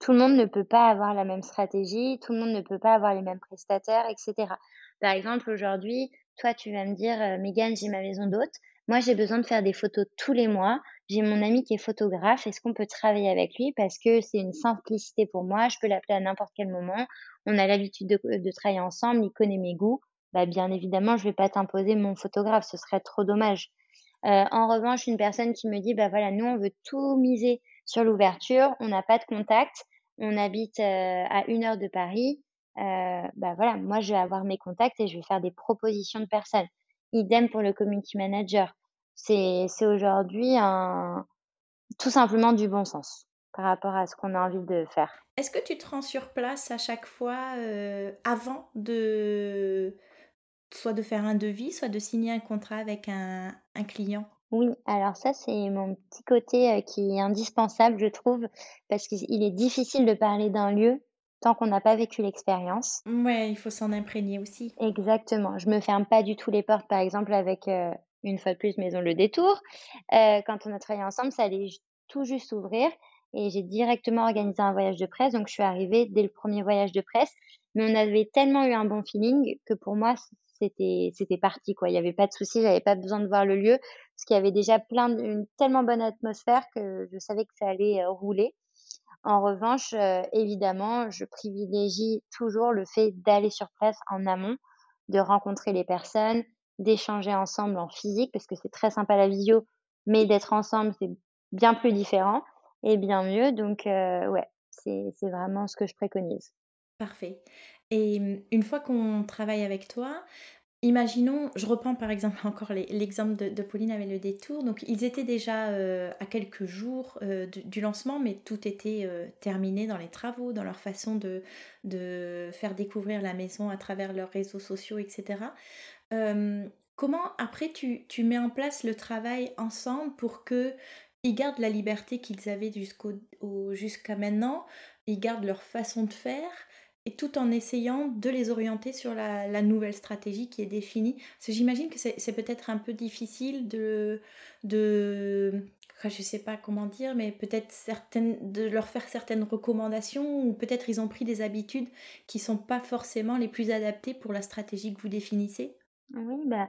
[SPEAKER 1] Tout le monde ne peut pas avoir la même stratégie, tout le monde ne peut pas avoir les mêmes prestataires, etc. Par exemple, aujourd'hui, toi, tu vas me dire, euh, Megan, j'ai ma maison d'hôte. Moi, j'ai besoin de faire des photos tous les mois. J'ai mon ami qui est photographe. Est-ce qu'on peut travailler avec lui? Parce que c'est une simplicité pour moi. Je peux l'appeler à n'importe quel moment. On a l'habitude de, travailler ensemble. Il connaît mes goûts bah, bien évidemment, je vais pas t'imposer mon photographe, ce serait trop dommage. Euh, en revanche, une personne qui me dit, bah voilà, nous, on veut tout miser sur l'ouverture, on n'a pas de contact, on habite euh, à une heure de Paris, bah voilà, moi, je vais avoir mes contacts et je vais faire des propositions de personnes. Idem pour le community manager. C'est, aujourd'hui un, tout simplement du bon sens par rapport à ce qu'on a envie de faire.
[SPEAKER 2] Est-ce que tu te rends sur place à chaque fois avant de soit de faire un devis, soit de signer un contrat avec un, client?
[SPEAKER 1] Oui, alors ça, c'est mon petit côté euh, qui est indispensable, je trouve, parce qu'il est difficile de parler d'un lieu tant qu'on n'a pas vécu l'expérience.
[SPEAKER 2] Ouais, il faut s'en imprégner aussi.
[SPEAKER 1] Exactement. Je me ferme pas du tout les portes, par exemple, avec euh, une fois de plus Maison Le Détour. Euh, quand on a travaillé ensemble, ça allait tout juste ouvrir et j'ai directement organisé un voyage de presse. Donc, je suis arrivée dès le premier voyage de presse. Mais on avait tellement eu un bon feeling que pour moi, c'était c'était parti quoi. Il n'y avait pas de souci, j'avais pas besoin de voir le lieu parce qu'il y avait déjà plein une tellement bonne atmosphère que je savais que ça allait euh, rouler. En revanche, euh, évidemment, je privilégie toujours le fait d'aller sur place en amont, de rencontrer les personnes, d'échanger ensemble en physique parce que c'est très sympa la visio, mais d'être ensemble c'est bien plus différent et bien mieux. Donc euh, ouais, c'est vraiment ce que je préconise.
[SPEAKER 2] Parfait. Et mmh, une fois qu'on travaille avec toi, imaginons, je reprends par exemple encore l'exemple de, Pauline avec le détour. Donc ils étaient déjà euh, à quelques jours euh, du, lancement, mais tout était euh, terminé dans les travaux, dans leur façon de, de, faire découvrir la maison à travers leurs réseaux sociaux, etc. comment après tu, tu, mets en place le travail ensemble pour que ils gardent la liberté qu'ils avaient jusqu'à maintenant, ils gardent leur façon de faire? Et tout en essayant de les orienter sur la, nouvelle stratégie qui est définie. Parce j'imagine que c'est peut-être un peu difficile de, je sais pas comment dire, mais peut-être de leur faire certaines recommandations ou peut-être ils ont pris des habitudes qui sont pas forcément les plus adaptées pour la stratégie que vous définissez.
[SPEAKER 1] Oui, bah,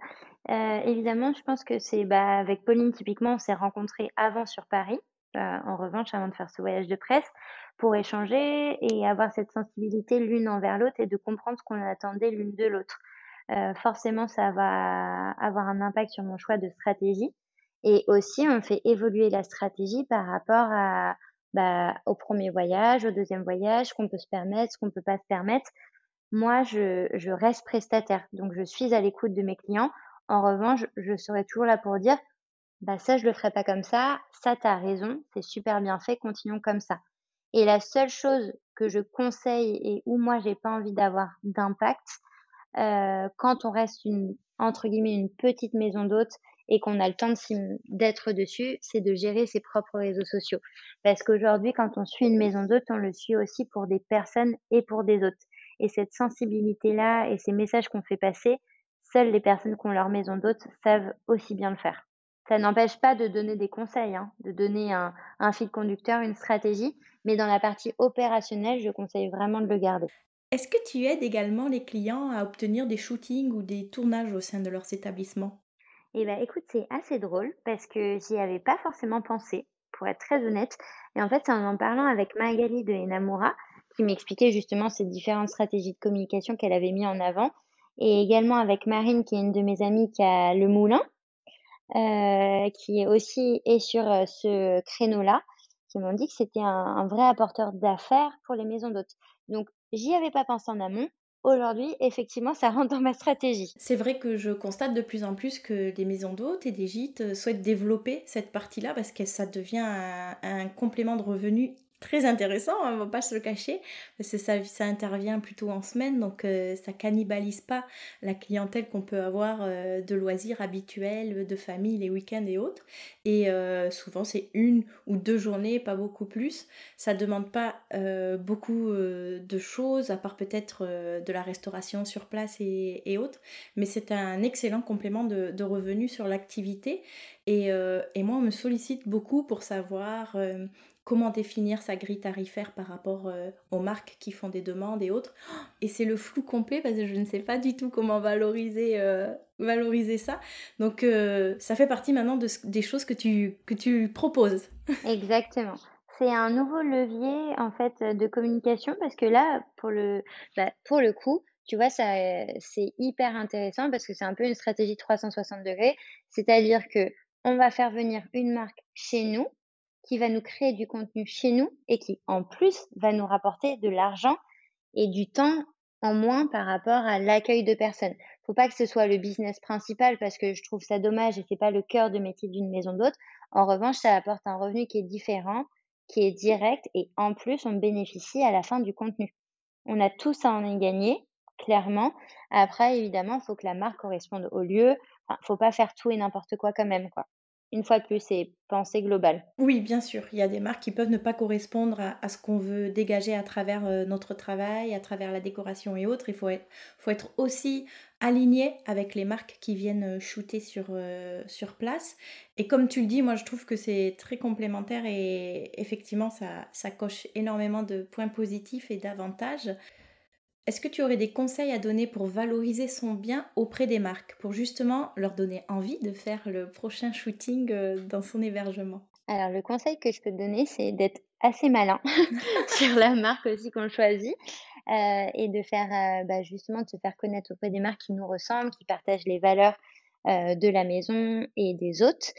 [SPEAKER 1] euh, évidemment, je pense que c'est bah, avec Pauline typiquement, on s'est rencontrés avant sur Paris. Euh, en revanche, avant de faire ce voyage de presse, pour échanger et avoir cette sensibilité l'une envers l'autre et de comprendre ce qu'on attendait l'une de l'autre. Euh, forcément, ça va avoir un impact sur mon choix de stratégie. Et aussi, on fait évoluer la stratégie par rapport bah, au premier voyage, au deuxième voyage, qu'on peut se permettre, ce qu'on peut pas se permettre. Moi, je reste prestataire, donc je suis à l'écoute de mes clients. En revanche, je serai toujours là pour dire, bah ça, je le ferai pas comme ça, ça, tu as raison, c'est super bien fait, continuons comme ça. Et la seule chose que je conseille et où moi j'ai pas envie d'avoir d'impact, euh, quand on reste une entre guillemets une petite maison d'hôte et qu'on a le temps d'être dessus, c'est de gérer ses propres réseaux sociaux. Parce qu'aujourd'hui, quand on suit une maison d'hôte, on le suit aussi pour des personnes et pour des hôtes. Et cette sensibilité-là et ces messages qu'on fait passer, seules les personnes qui ont leur maison d'hôte savent aussi bien le faire. Ça n'empêche pas de donner des conseils, hein, de donner un, un fil conducteur, une stratégie, mais dans la partie opérationnelle, je conseille vraiment de le garder.
[SPEAKER 2] Est-ce que tu aides également les clients à obtenir des shootings ou des tournages au sein de leurs établissements?
[SPEAKER 1] Eh bien, écoute, c'est assez drôle parce que j'y avais pas forcément pensé, pour être très honnête. Et en fait, c'est en en parlant avec Magali de Enamura qui m'expliquait justement ces différentes stratégies de communication qu'elle avait mis en avant. Et également avec Marine, qui est une de mes amies qui a le moulin. Qui aussi est sur ce créneau-là, qui m'ont dit que c'était un, vrai apporteur d'affaires pour les maisons d'hôtes. Donc, j'y avais pas pensé en amont. Aujourd'hui, effectivement, ça rentre dans ma stratégie.
[SPEAKER 2] C'est vrai que je constate de plus en plus que les maisons d'hôtes et des gîtes souhaitent développer cette partie-là parce que ça devient un, un complément de revenu très intéressant, on va pas se le cacher, parce ça, intervient plutôt en semaine, donc euh, ça cannibalise pas la clientèle qu'on peut avoir euh, de loisirs habituels, de famille, les week-ends et autres. Et euh, souvent c'est une ou deux journées, pas beaucoup plus. Ça demande pas beaucoup de choses, à part peut-être de la restauration sur place et, autres, mais c'est un excellent complément de revenus sur l'activité. Et, et, moi, on me sollicite beaucoup pour savoir comment définir sa grille tarifaire par rapport euh, aux marques qui font des demandes et autres. Et c'est le flou complet parce que je ne sais pas du tout comment valoriser, euh, valoriser ça. Donc euh, ça fait partie maintenant de, des choses que tu, que tu proposes.
[SPEAKER 1] Exactement. C'est un nouveau levier en fait de communication parce que là, pour le, bah, pour le coup, tu vois, ça, c'est hyper intéressant parce que c'est un peu une stratégie 360 degrés. C'est-à-dire que on va faire venir une marque chez nous qui va nous créer du contenu chez nous et qui, en plus, va nous rapporter de l'argent et du temps en moins par rapport à l'accueil de personnes. Faut pas que ce soit le business principal parce que je trouve ça dommage et c'est pas le cœur de métier d'une maison d'hôte. En revanche, ça apporte un revenu qui est différent, qui est direct et en plus, on bénéficie à la fin du contenu. On a tous à en y gagner, clairement. Après, évidemment, il faut que la marque corresponde au lieu. Enfin, faut pas faire tout et n'importe quoi quand même, une fois de plus, c'est pensée globale.
[SPEAKER 2] Oui, bien sûr. Il y a des marques qui peuvent ne pas correspondre à, ce qu'on veut dégager à travers euh, notre travail, à travers la décoration et autres. Il faut être, aussi aligné avec les marques qui viennent euh, shooter sur, euh, sur place. Et comme tu le dis, moi je trouve que c'est très complémentaire et effectivement ça coche énormément de points positifs et d'avantages. Est-ce que tu aurais des conseils à donner pour valoriser son bien auprès des marques, pour justement leur donner envie de faire le prochain shooting euh, dans son hébergement?
[SPEAKER 1] Alors le conseil que je peux te donner, c'est d'être assez malin sur la marque aussi qu'on choisit euh, et de faire euh, bah, justement de se faire connaître auprès des marques qui nous ressemblent, qui partagent les valeurs de la maison et des hôtes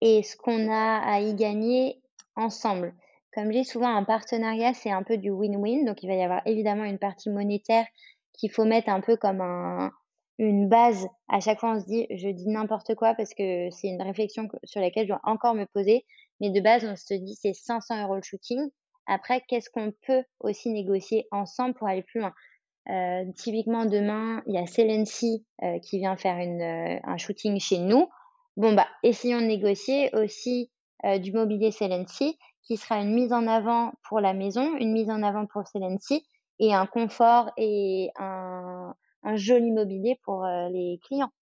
[SPEAKER 1] et ce qu'on a à y gagner ensemble. Comme j'ai souvent un partenariat, c'est un peu du win-win. Donc, il va y avoir évidemment une partie monétaire qu'il faut mettre un peu comme un, une base. À chaque fois, on se dit, je dis n'importe quoi parce que c'est une réflexion sur laquelle je dois encore me poser. Mais de base, on se dit, c'est 500 euros le shooting. Après, qu'est-ce qu'on peut aussi négocier ensemble pour aller plus loin? Euh, Typiquement, demain, il y a Celency euh, qui vient faire une, euh, un shooting chez nous. Bon, bah, essayons de négocier aussi euh, du mobilier Celency qui sera une mise en avant pour la maison, une mise en avant pour Celency et un confort et un, un joli mobilier pour euh, les clients.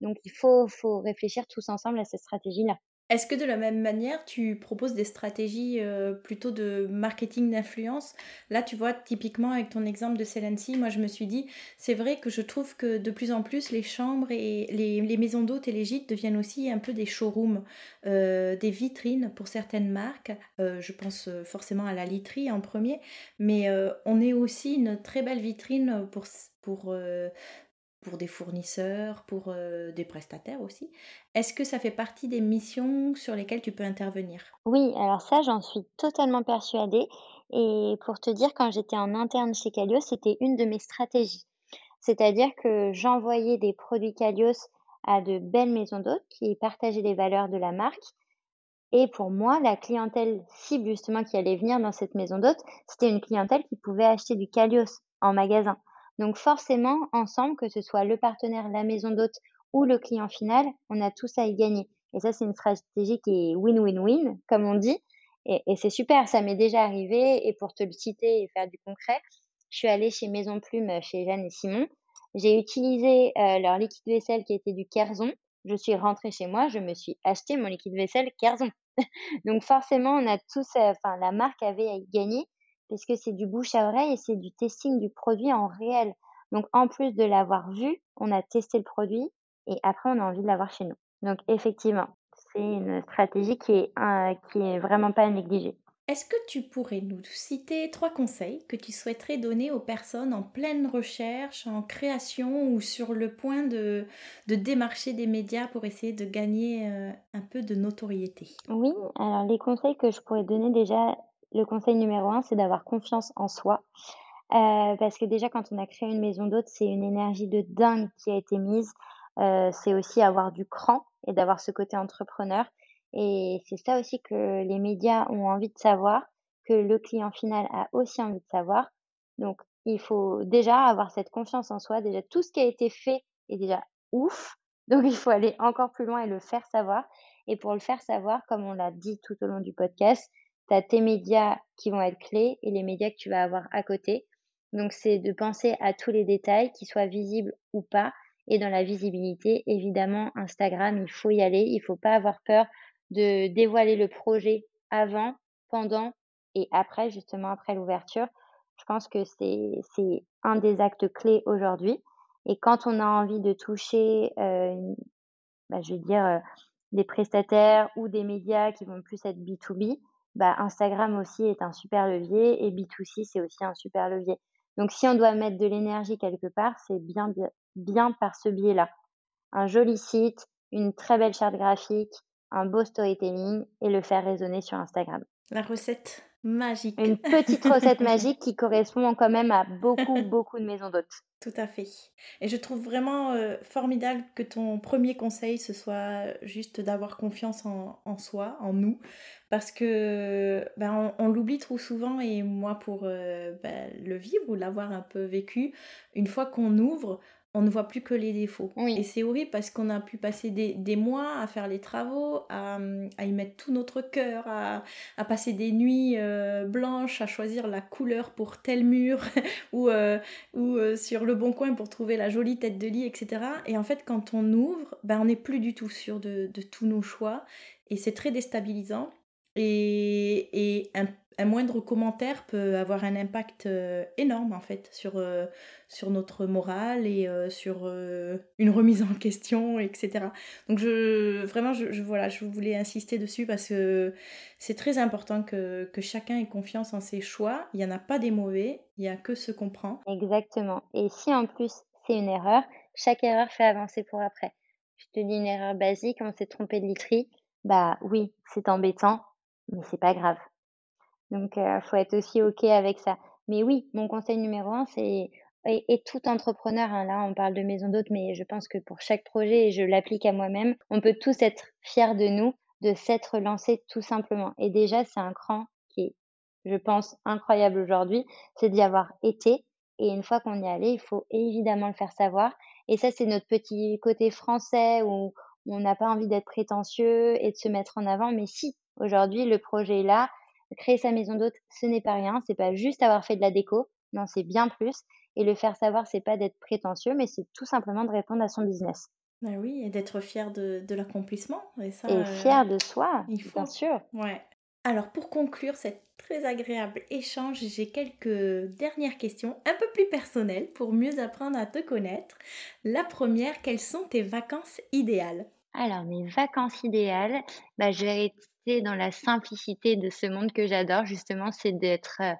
[SPEAKER 1] Donc il faut, faut réfléchir tous ensemble à cette stratégie-là.
[SPEAKER 2] Est-ce que de la même manière, tu proposes des stratégies euh, plutôt de marketing d'influence? Là, tu vois, typiquement avec ton exemple de Celency, moi je me suis dit, c'est vrai que je trouve que de plus en plus les chambres et les, maisons d'hôtes et les gîtes deviennent aussi un peu des showrooms, euh, des vitrines pour certaines marques. Euh, je pense forcément à la literie en premier, mais on est aussi une très belle vitrine pour, pour pour des fournisseurs, pour euh, des prestataires aussi. Est-ce que ça fait partie des missions sur lesquelles tu peux intervenir?
[SPEAKER 1] Oui, alors ça, j'en suis totalement persuadée. Et pour te dire, quand j'étais en interne chez Calios, c'était une de mes stratégies. C'est-à-dire que j'envoyais des produits Calios à de belles maisons d'hôtes qui partageaient les valeurs de la marque. Et pour moi, la clientèle cible justement qui allait venir dans cette maison d'hôtes, c'était une clientèle qui pouvait acheter du Calios en magasin. Donc forcément, ensemble, que ce soit le partenaire, la maison d'hôte ou le client final, on a tous à y gagner. Et ça, c'est une stratégie qui est win-win-win, comme on dit. Et, c'est super, ça m'est déjà arrivé. Et pour te le citer et faire du concret, je suis allée chez Maison Plume, chez Jeanne et Simon. J'ai utilisé euh, leur liquide vaisselle qui était du Kerzon. Je suis rentrée chez moi, je me suis acheté mon liquide vaisselle Kerzon. Donc forcément, on a tous, euh, enfin la marque avait à y gagner puisque c'est du bouche à oreille et c'est du testing du produit en réel. Donc en plus de l'avoir vu, on a testé le produit et après on a envie de l'avoir chez nous. Donc effectivement, c'est une stratégie qui est, qui est vraiment pas à négliger.
[SPEAKER 2] Est-ce que tu pourrais nous citer trois conseils que tu souhaiterais donner aux personnes en pleine recherche, en création ou sur le point de, de démarcher des médias pour essayer de gagner euh, un peu de notoriété?
[SPEAKER 1] Oui, alors les conseils que je pourrais donner déjà, le conseil numéro un, c'est d'avoir confiance en soi. Euh, parce que déjà, quand on a créé une maison d'hôte, c'est une énergie de dingue qui a été mise. Euh, c'est aussi avoir du cran et d'avoir ce côté entrepreneur. Et c'est ça aussi que les médias ont envie de savoir, que le client final a aussi envie de savoir. Donc, il faut déjà avoir cette confiance en soi. Déjà, tout ce qui a été fait est déjà ouf. Donc, il faut aller encore plus loin et le faire savoir. Et pour le faire savoir, comme on l'a dit tout au long du podcast, tu as tes médias qui vont être clés et les médias que tu vas avoir à côté. Donc, c'est de penser à tous les détails, qu'ils soient visibles ou pas. Et dans la visibilité, évidemment, Instagram, il faut y aller. Il faut pas avoir peur de dévoiler le projet avant, pendant et après, justement après l'ouverture. Je pense que c'est c'est un des actes clés aujourd'hui. Et quand on a envie de toucher, euh, bah, je veux dire, euh, des prestataires ou des médias qui vont plus être B2B, bah, Instagram aussi est un super levier et B2C, c'est aussi un super levier. Donc, si on doit mettre de l'énergie quelque part, c'est bien, bien, par ce biais-là. Un joli site, une très belle charte graphique, un beau storytelling et le faire résonner sur Instagram.
[SPEAKER 2] La recette magique.
[SPEAKER 1] Une petite recette magique qui correspond quand même à beaucoup, beaucoup de maisons d'hôtes.
[SPEAKER 2] Tout à fait. Et je trouve vraiment euh, formidable que ton premier conseil, ce soit juste d'avoir confiance en, en, soi, en nous. Parce que ben, on, l'oublie trop souvent et moi, pour euh, ben, le vivre ou l'avoir un peu vécu, une fois qu'on ouvre, on ne voit plus que les défauts. Et c'est horrible parce qu'on a pu passer des, mois à faire les travaux, à, y mettre tout notre cœur, à, passer des nuits euh, blanches, à choisir la couleur pour tel mur ou, euh, ou euh, sur le bon coin pour trouver la jolie tête de lit, etc. Et en fait, quand on ouvre, ben, on n'est plus du tout sûr de, de tous nos choix et c'est très déstabilisant. Et, et un un moindre commentaire peut avoir un impact euh, énorme en fait sur, euh, sur notre morale et euh, sur une remise en question, etc. Donc je, vraiment, je, voilà, je voulais insister dessus parce que c'est très important que, que, chacun ait confiance en ses choix. Il n'y en a pas des mauvais, il n'y a que ce qu'on prend.
[SPEAKER 1] Exactement. Et si en plus c'est une erreur, chaque erreur fait avancer pour après. Je te dis une erreur basique, on s'est trompé de literie. Bah oui, c'est embêtant, mais c'est pas grave donc, il faut être aussi OK avec ça. Mais oui, mon conseil numéro un, c'est et tout entrepreneur, hein, là, on parle de maison d'hôtes, mais je pense que pour chaque projet, et je l'applique à moi-même, on peut tous être fiers de nous, de s'être lancés tout simplement. Et déjà, c'est un cran qui est, je pense, incroyable aujourd'hui, c'est d'y avoir été. Et une fois qu'on y est allé, il faut évidemment le faire savoir. Et ça, c'est notre petit côté français où on n'a pas envie d'être prétentieux et de se mettre en avant. Mais si, aujourd'hui, le projet est là, créer sa maison d'hôte, ce n'est pas rien. C'est pas juste avoir fait de la déco. Non, c'est bien plus. Et le faire savoir, c'est pas d'être prétentieux, mais c'est tout simplement de répondre à son business.
[SPEAKER 2] Bah oui, et d'être fier de, de l'accomplissement.
[SPEAKER 1] Et, ça, et fier de soi, il faut. bien sûr.
[SPEAKER 2] Ouais. Alors pour conclure cet très agréable échange, j'ai quelques dernières questions un peu plus personnelles pour mieux apprendre à te connaître. La première, quelles sont tes vacances idéales?
[SPEAKER 1] Alors mes vacances idéales, bah, je vais dans la simplicité de ce monde que j'adore, justement, c'est d'être euh,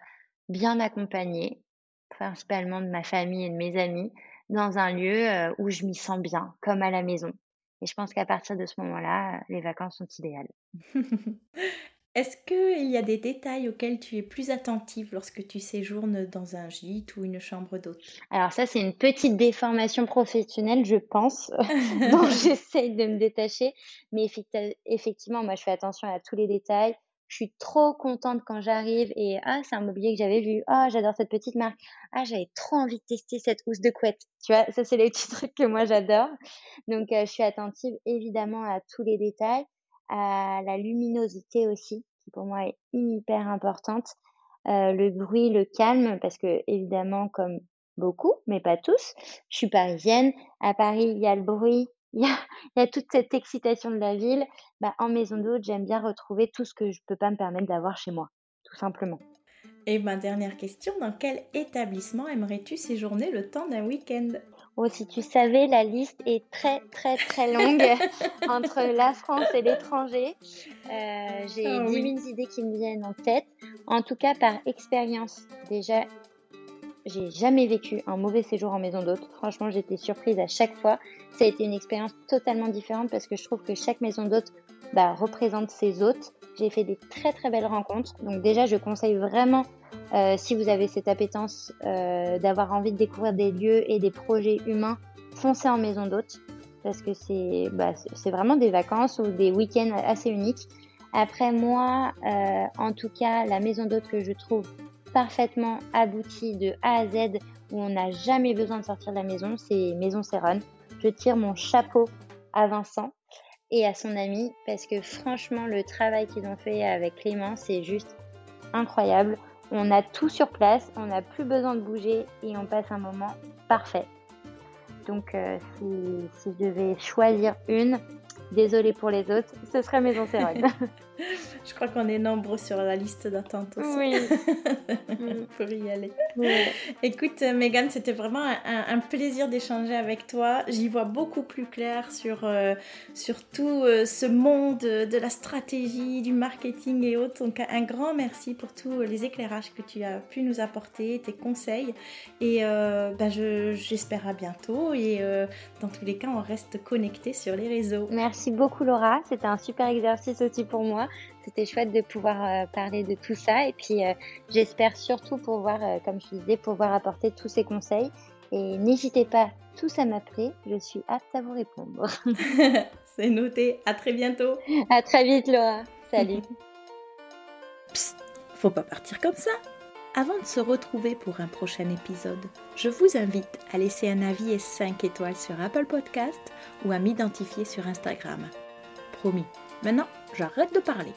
[SPEAKER 1] bien accompagnée, principalement de ma famille et de mes amis, dans un lieu euh, où je m'y sens bien, comme à la maison. Et je pense qu'à partir de ce moment-là, les vacances sont idéales.
[SPEAKER 2] Est-ce qu'il y a des détails auxquels tu es plus attentive lorsque tu séjournes dans un gîte ou une chambre d'hôte?
[SPEAKER 1] Alors ça, c'est une petite déformation professionnelle, je pense, dont j'essaye de me détacher. Mais effectivement, moi, je fais attention à tous les détails. Je suis trop contente quand j'arrive et ah, c'est un mobilier que j'avais vu. Ah, j'adore cette petite marque. Ah, j'avais trop envie de tester cette housse de couette. Tu vois, ça, c'est les petits trucs que moi, j'adore. Donc, euh, je suis attentive évidemment à tous les détails à la luminosité aussi, qui pour moi est hyper importante. Euh, le bruit, le calme, parce que évidemment, comme beaucoup, mais pas tous, je suis parisienne. À Paris, il y a le bruit, il y a, toute cette excitation de la ville. Bah, en maison d'hôte, j'aime bien retrouver tout ce que je peux pas me permettre d'avoir chez moi, tout simplement.
[SPEAKER 2] Et ma dernière question, dans quel établissement aimerais-tu séjourner le temps d'un week-end?
[SPEAKER 1] Oh, si tu savais, la liste est très, très, très longue entre la France et l'étranger. Euh, j'ai ah, 10 000 idées qui me viennent en tête. En tout cas, par expérience, déjà, j'ai jamais vécu un mauvais séjour en maison d'hôte. Franchement, j'étais surprise à chaque fois. Ça a été une expérience totalement différente parce que je trouve que chaque maison d'hôte bah, représente ses hôtes. J'ai fait des très très belles rencontres. Donc déjà, je conseille vraiment, euh, si vous avez cette appétence euh, d'avoir envie de découvrir des lieux et des projets humains, foncez en maison d'hôte parce que c'est bah, vraiment des vacances ou des week-ends assez uniques. Après moi, euh, en tout cas, la maison d'hôte que je trouve parfaitement aboutie de A à Z, où on n'a jamais besoin de sortir de la maison, c'est Maison Céron. Je tire mon chapeau à Vincent et à son ami parce que franchement le travail qu'ils ont fait avec Clément c'est juste incroyable. On a tout sur place, on n'a plus besoin de bouger et on passe un moment parfait. Donc euh, si, je devais choisir une, désolée pour les autres, ce serait Maison Céron.
[SPEAKER 2] Je crois qu'on est nombreux sur la liste d'attente aussi.
[SPEAKER 1] Oui.
[SPEAKER 2] Pour y aller. Écoute, Megan, c'était vraiment un, plaisir d'échanger avec toi. J'y vois beaucoup plus clair sur, euh, sur tout euh, ce monde de la stratégie, du marketing et autres. Donc, un grand merci pour tous les éclairages que tu as pu nous apporter, tes conseils. Et euh, ben, j'espère à bientôt. Et dans tous les cas, on reste connectés sur les réseaux.
[SPEAKER 1] Merci beaucoup, Laura. C'était un super exercice aussi pour moi. C'était chouette de pouvoir euh, parler de tout ça. Et puis, euh, j'espère surtout pouvoir, euh, comme je disais, pouvoir apporter tous ces conseils. Et n'hésitez pas, tout ça m'appelait. Je suis apte à vous répondre.
[SPEAKER 2] C'est noté. À très bientôt.
[SPEAKER 1] À très vite, Laura. Salut.
[SPEAKER 2] Psst, faut pas partir comme ça. Avant de se retrouver pour un prochain épisode, je vous invite à laisser un avis et 5 étoiles sur Apple Podcast ou à m'identifier sur Instagram. Promis, Maintenant, j'arrête de parler.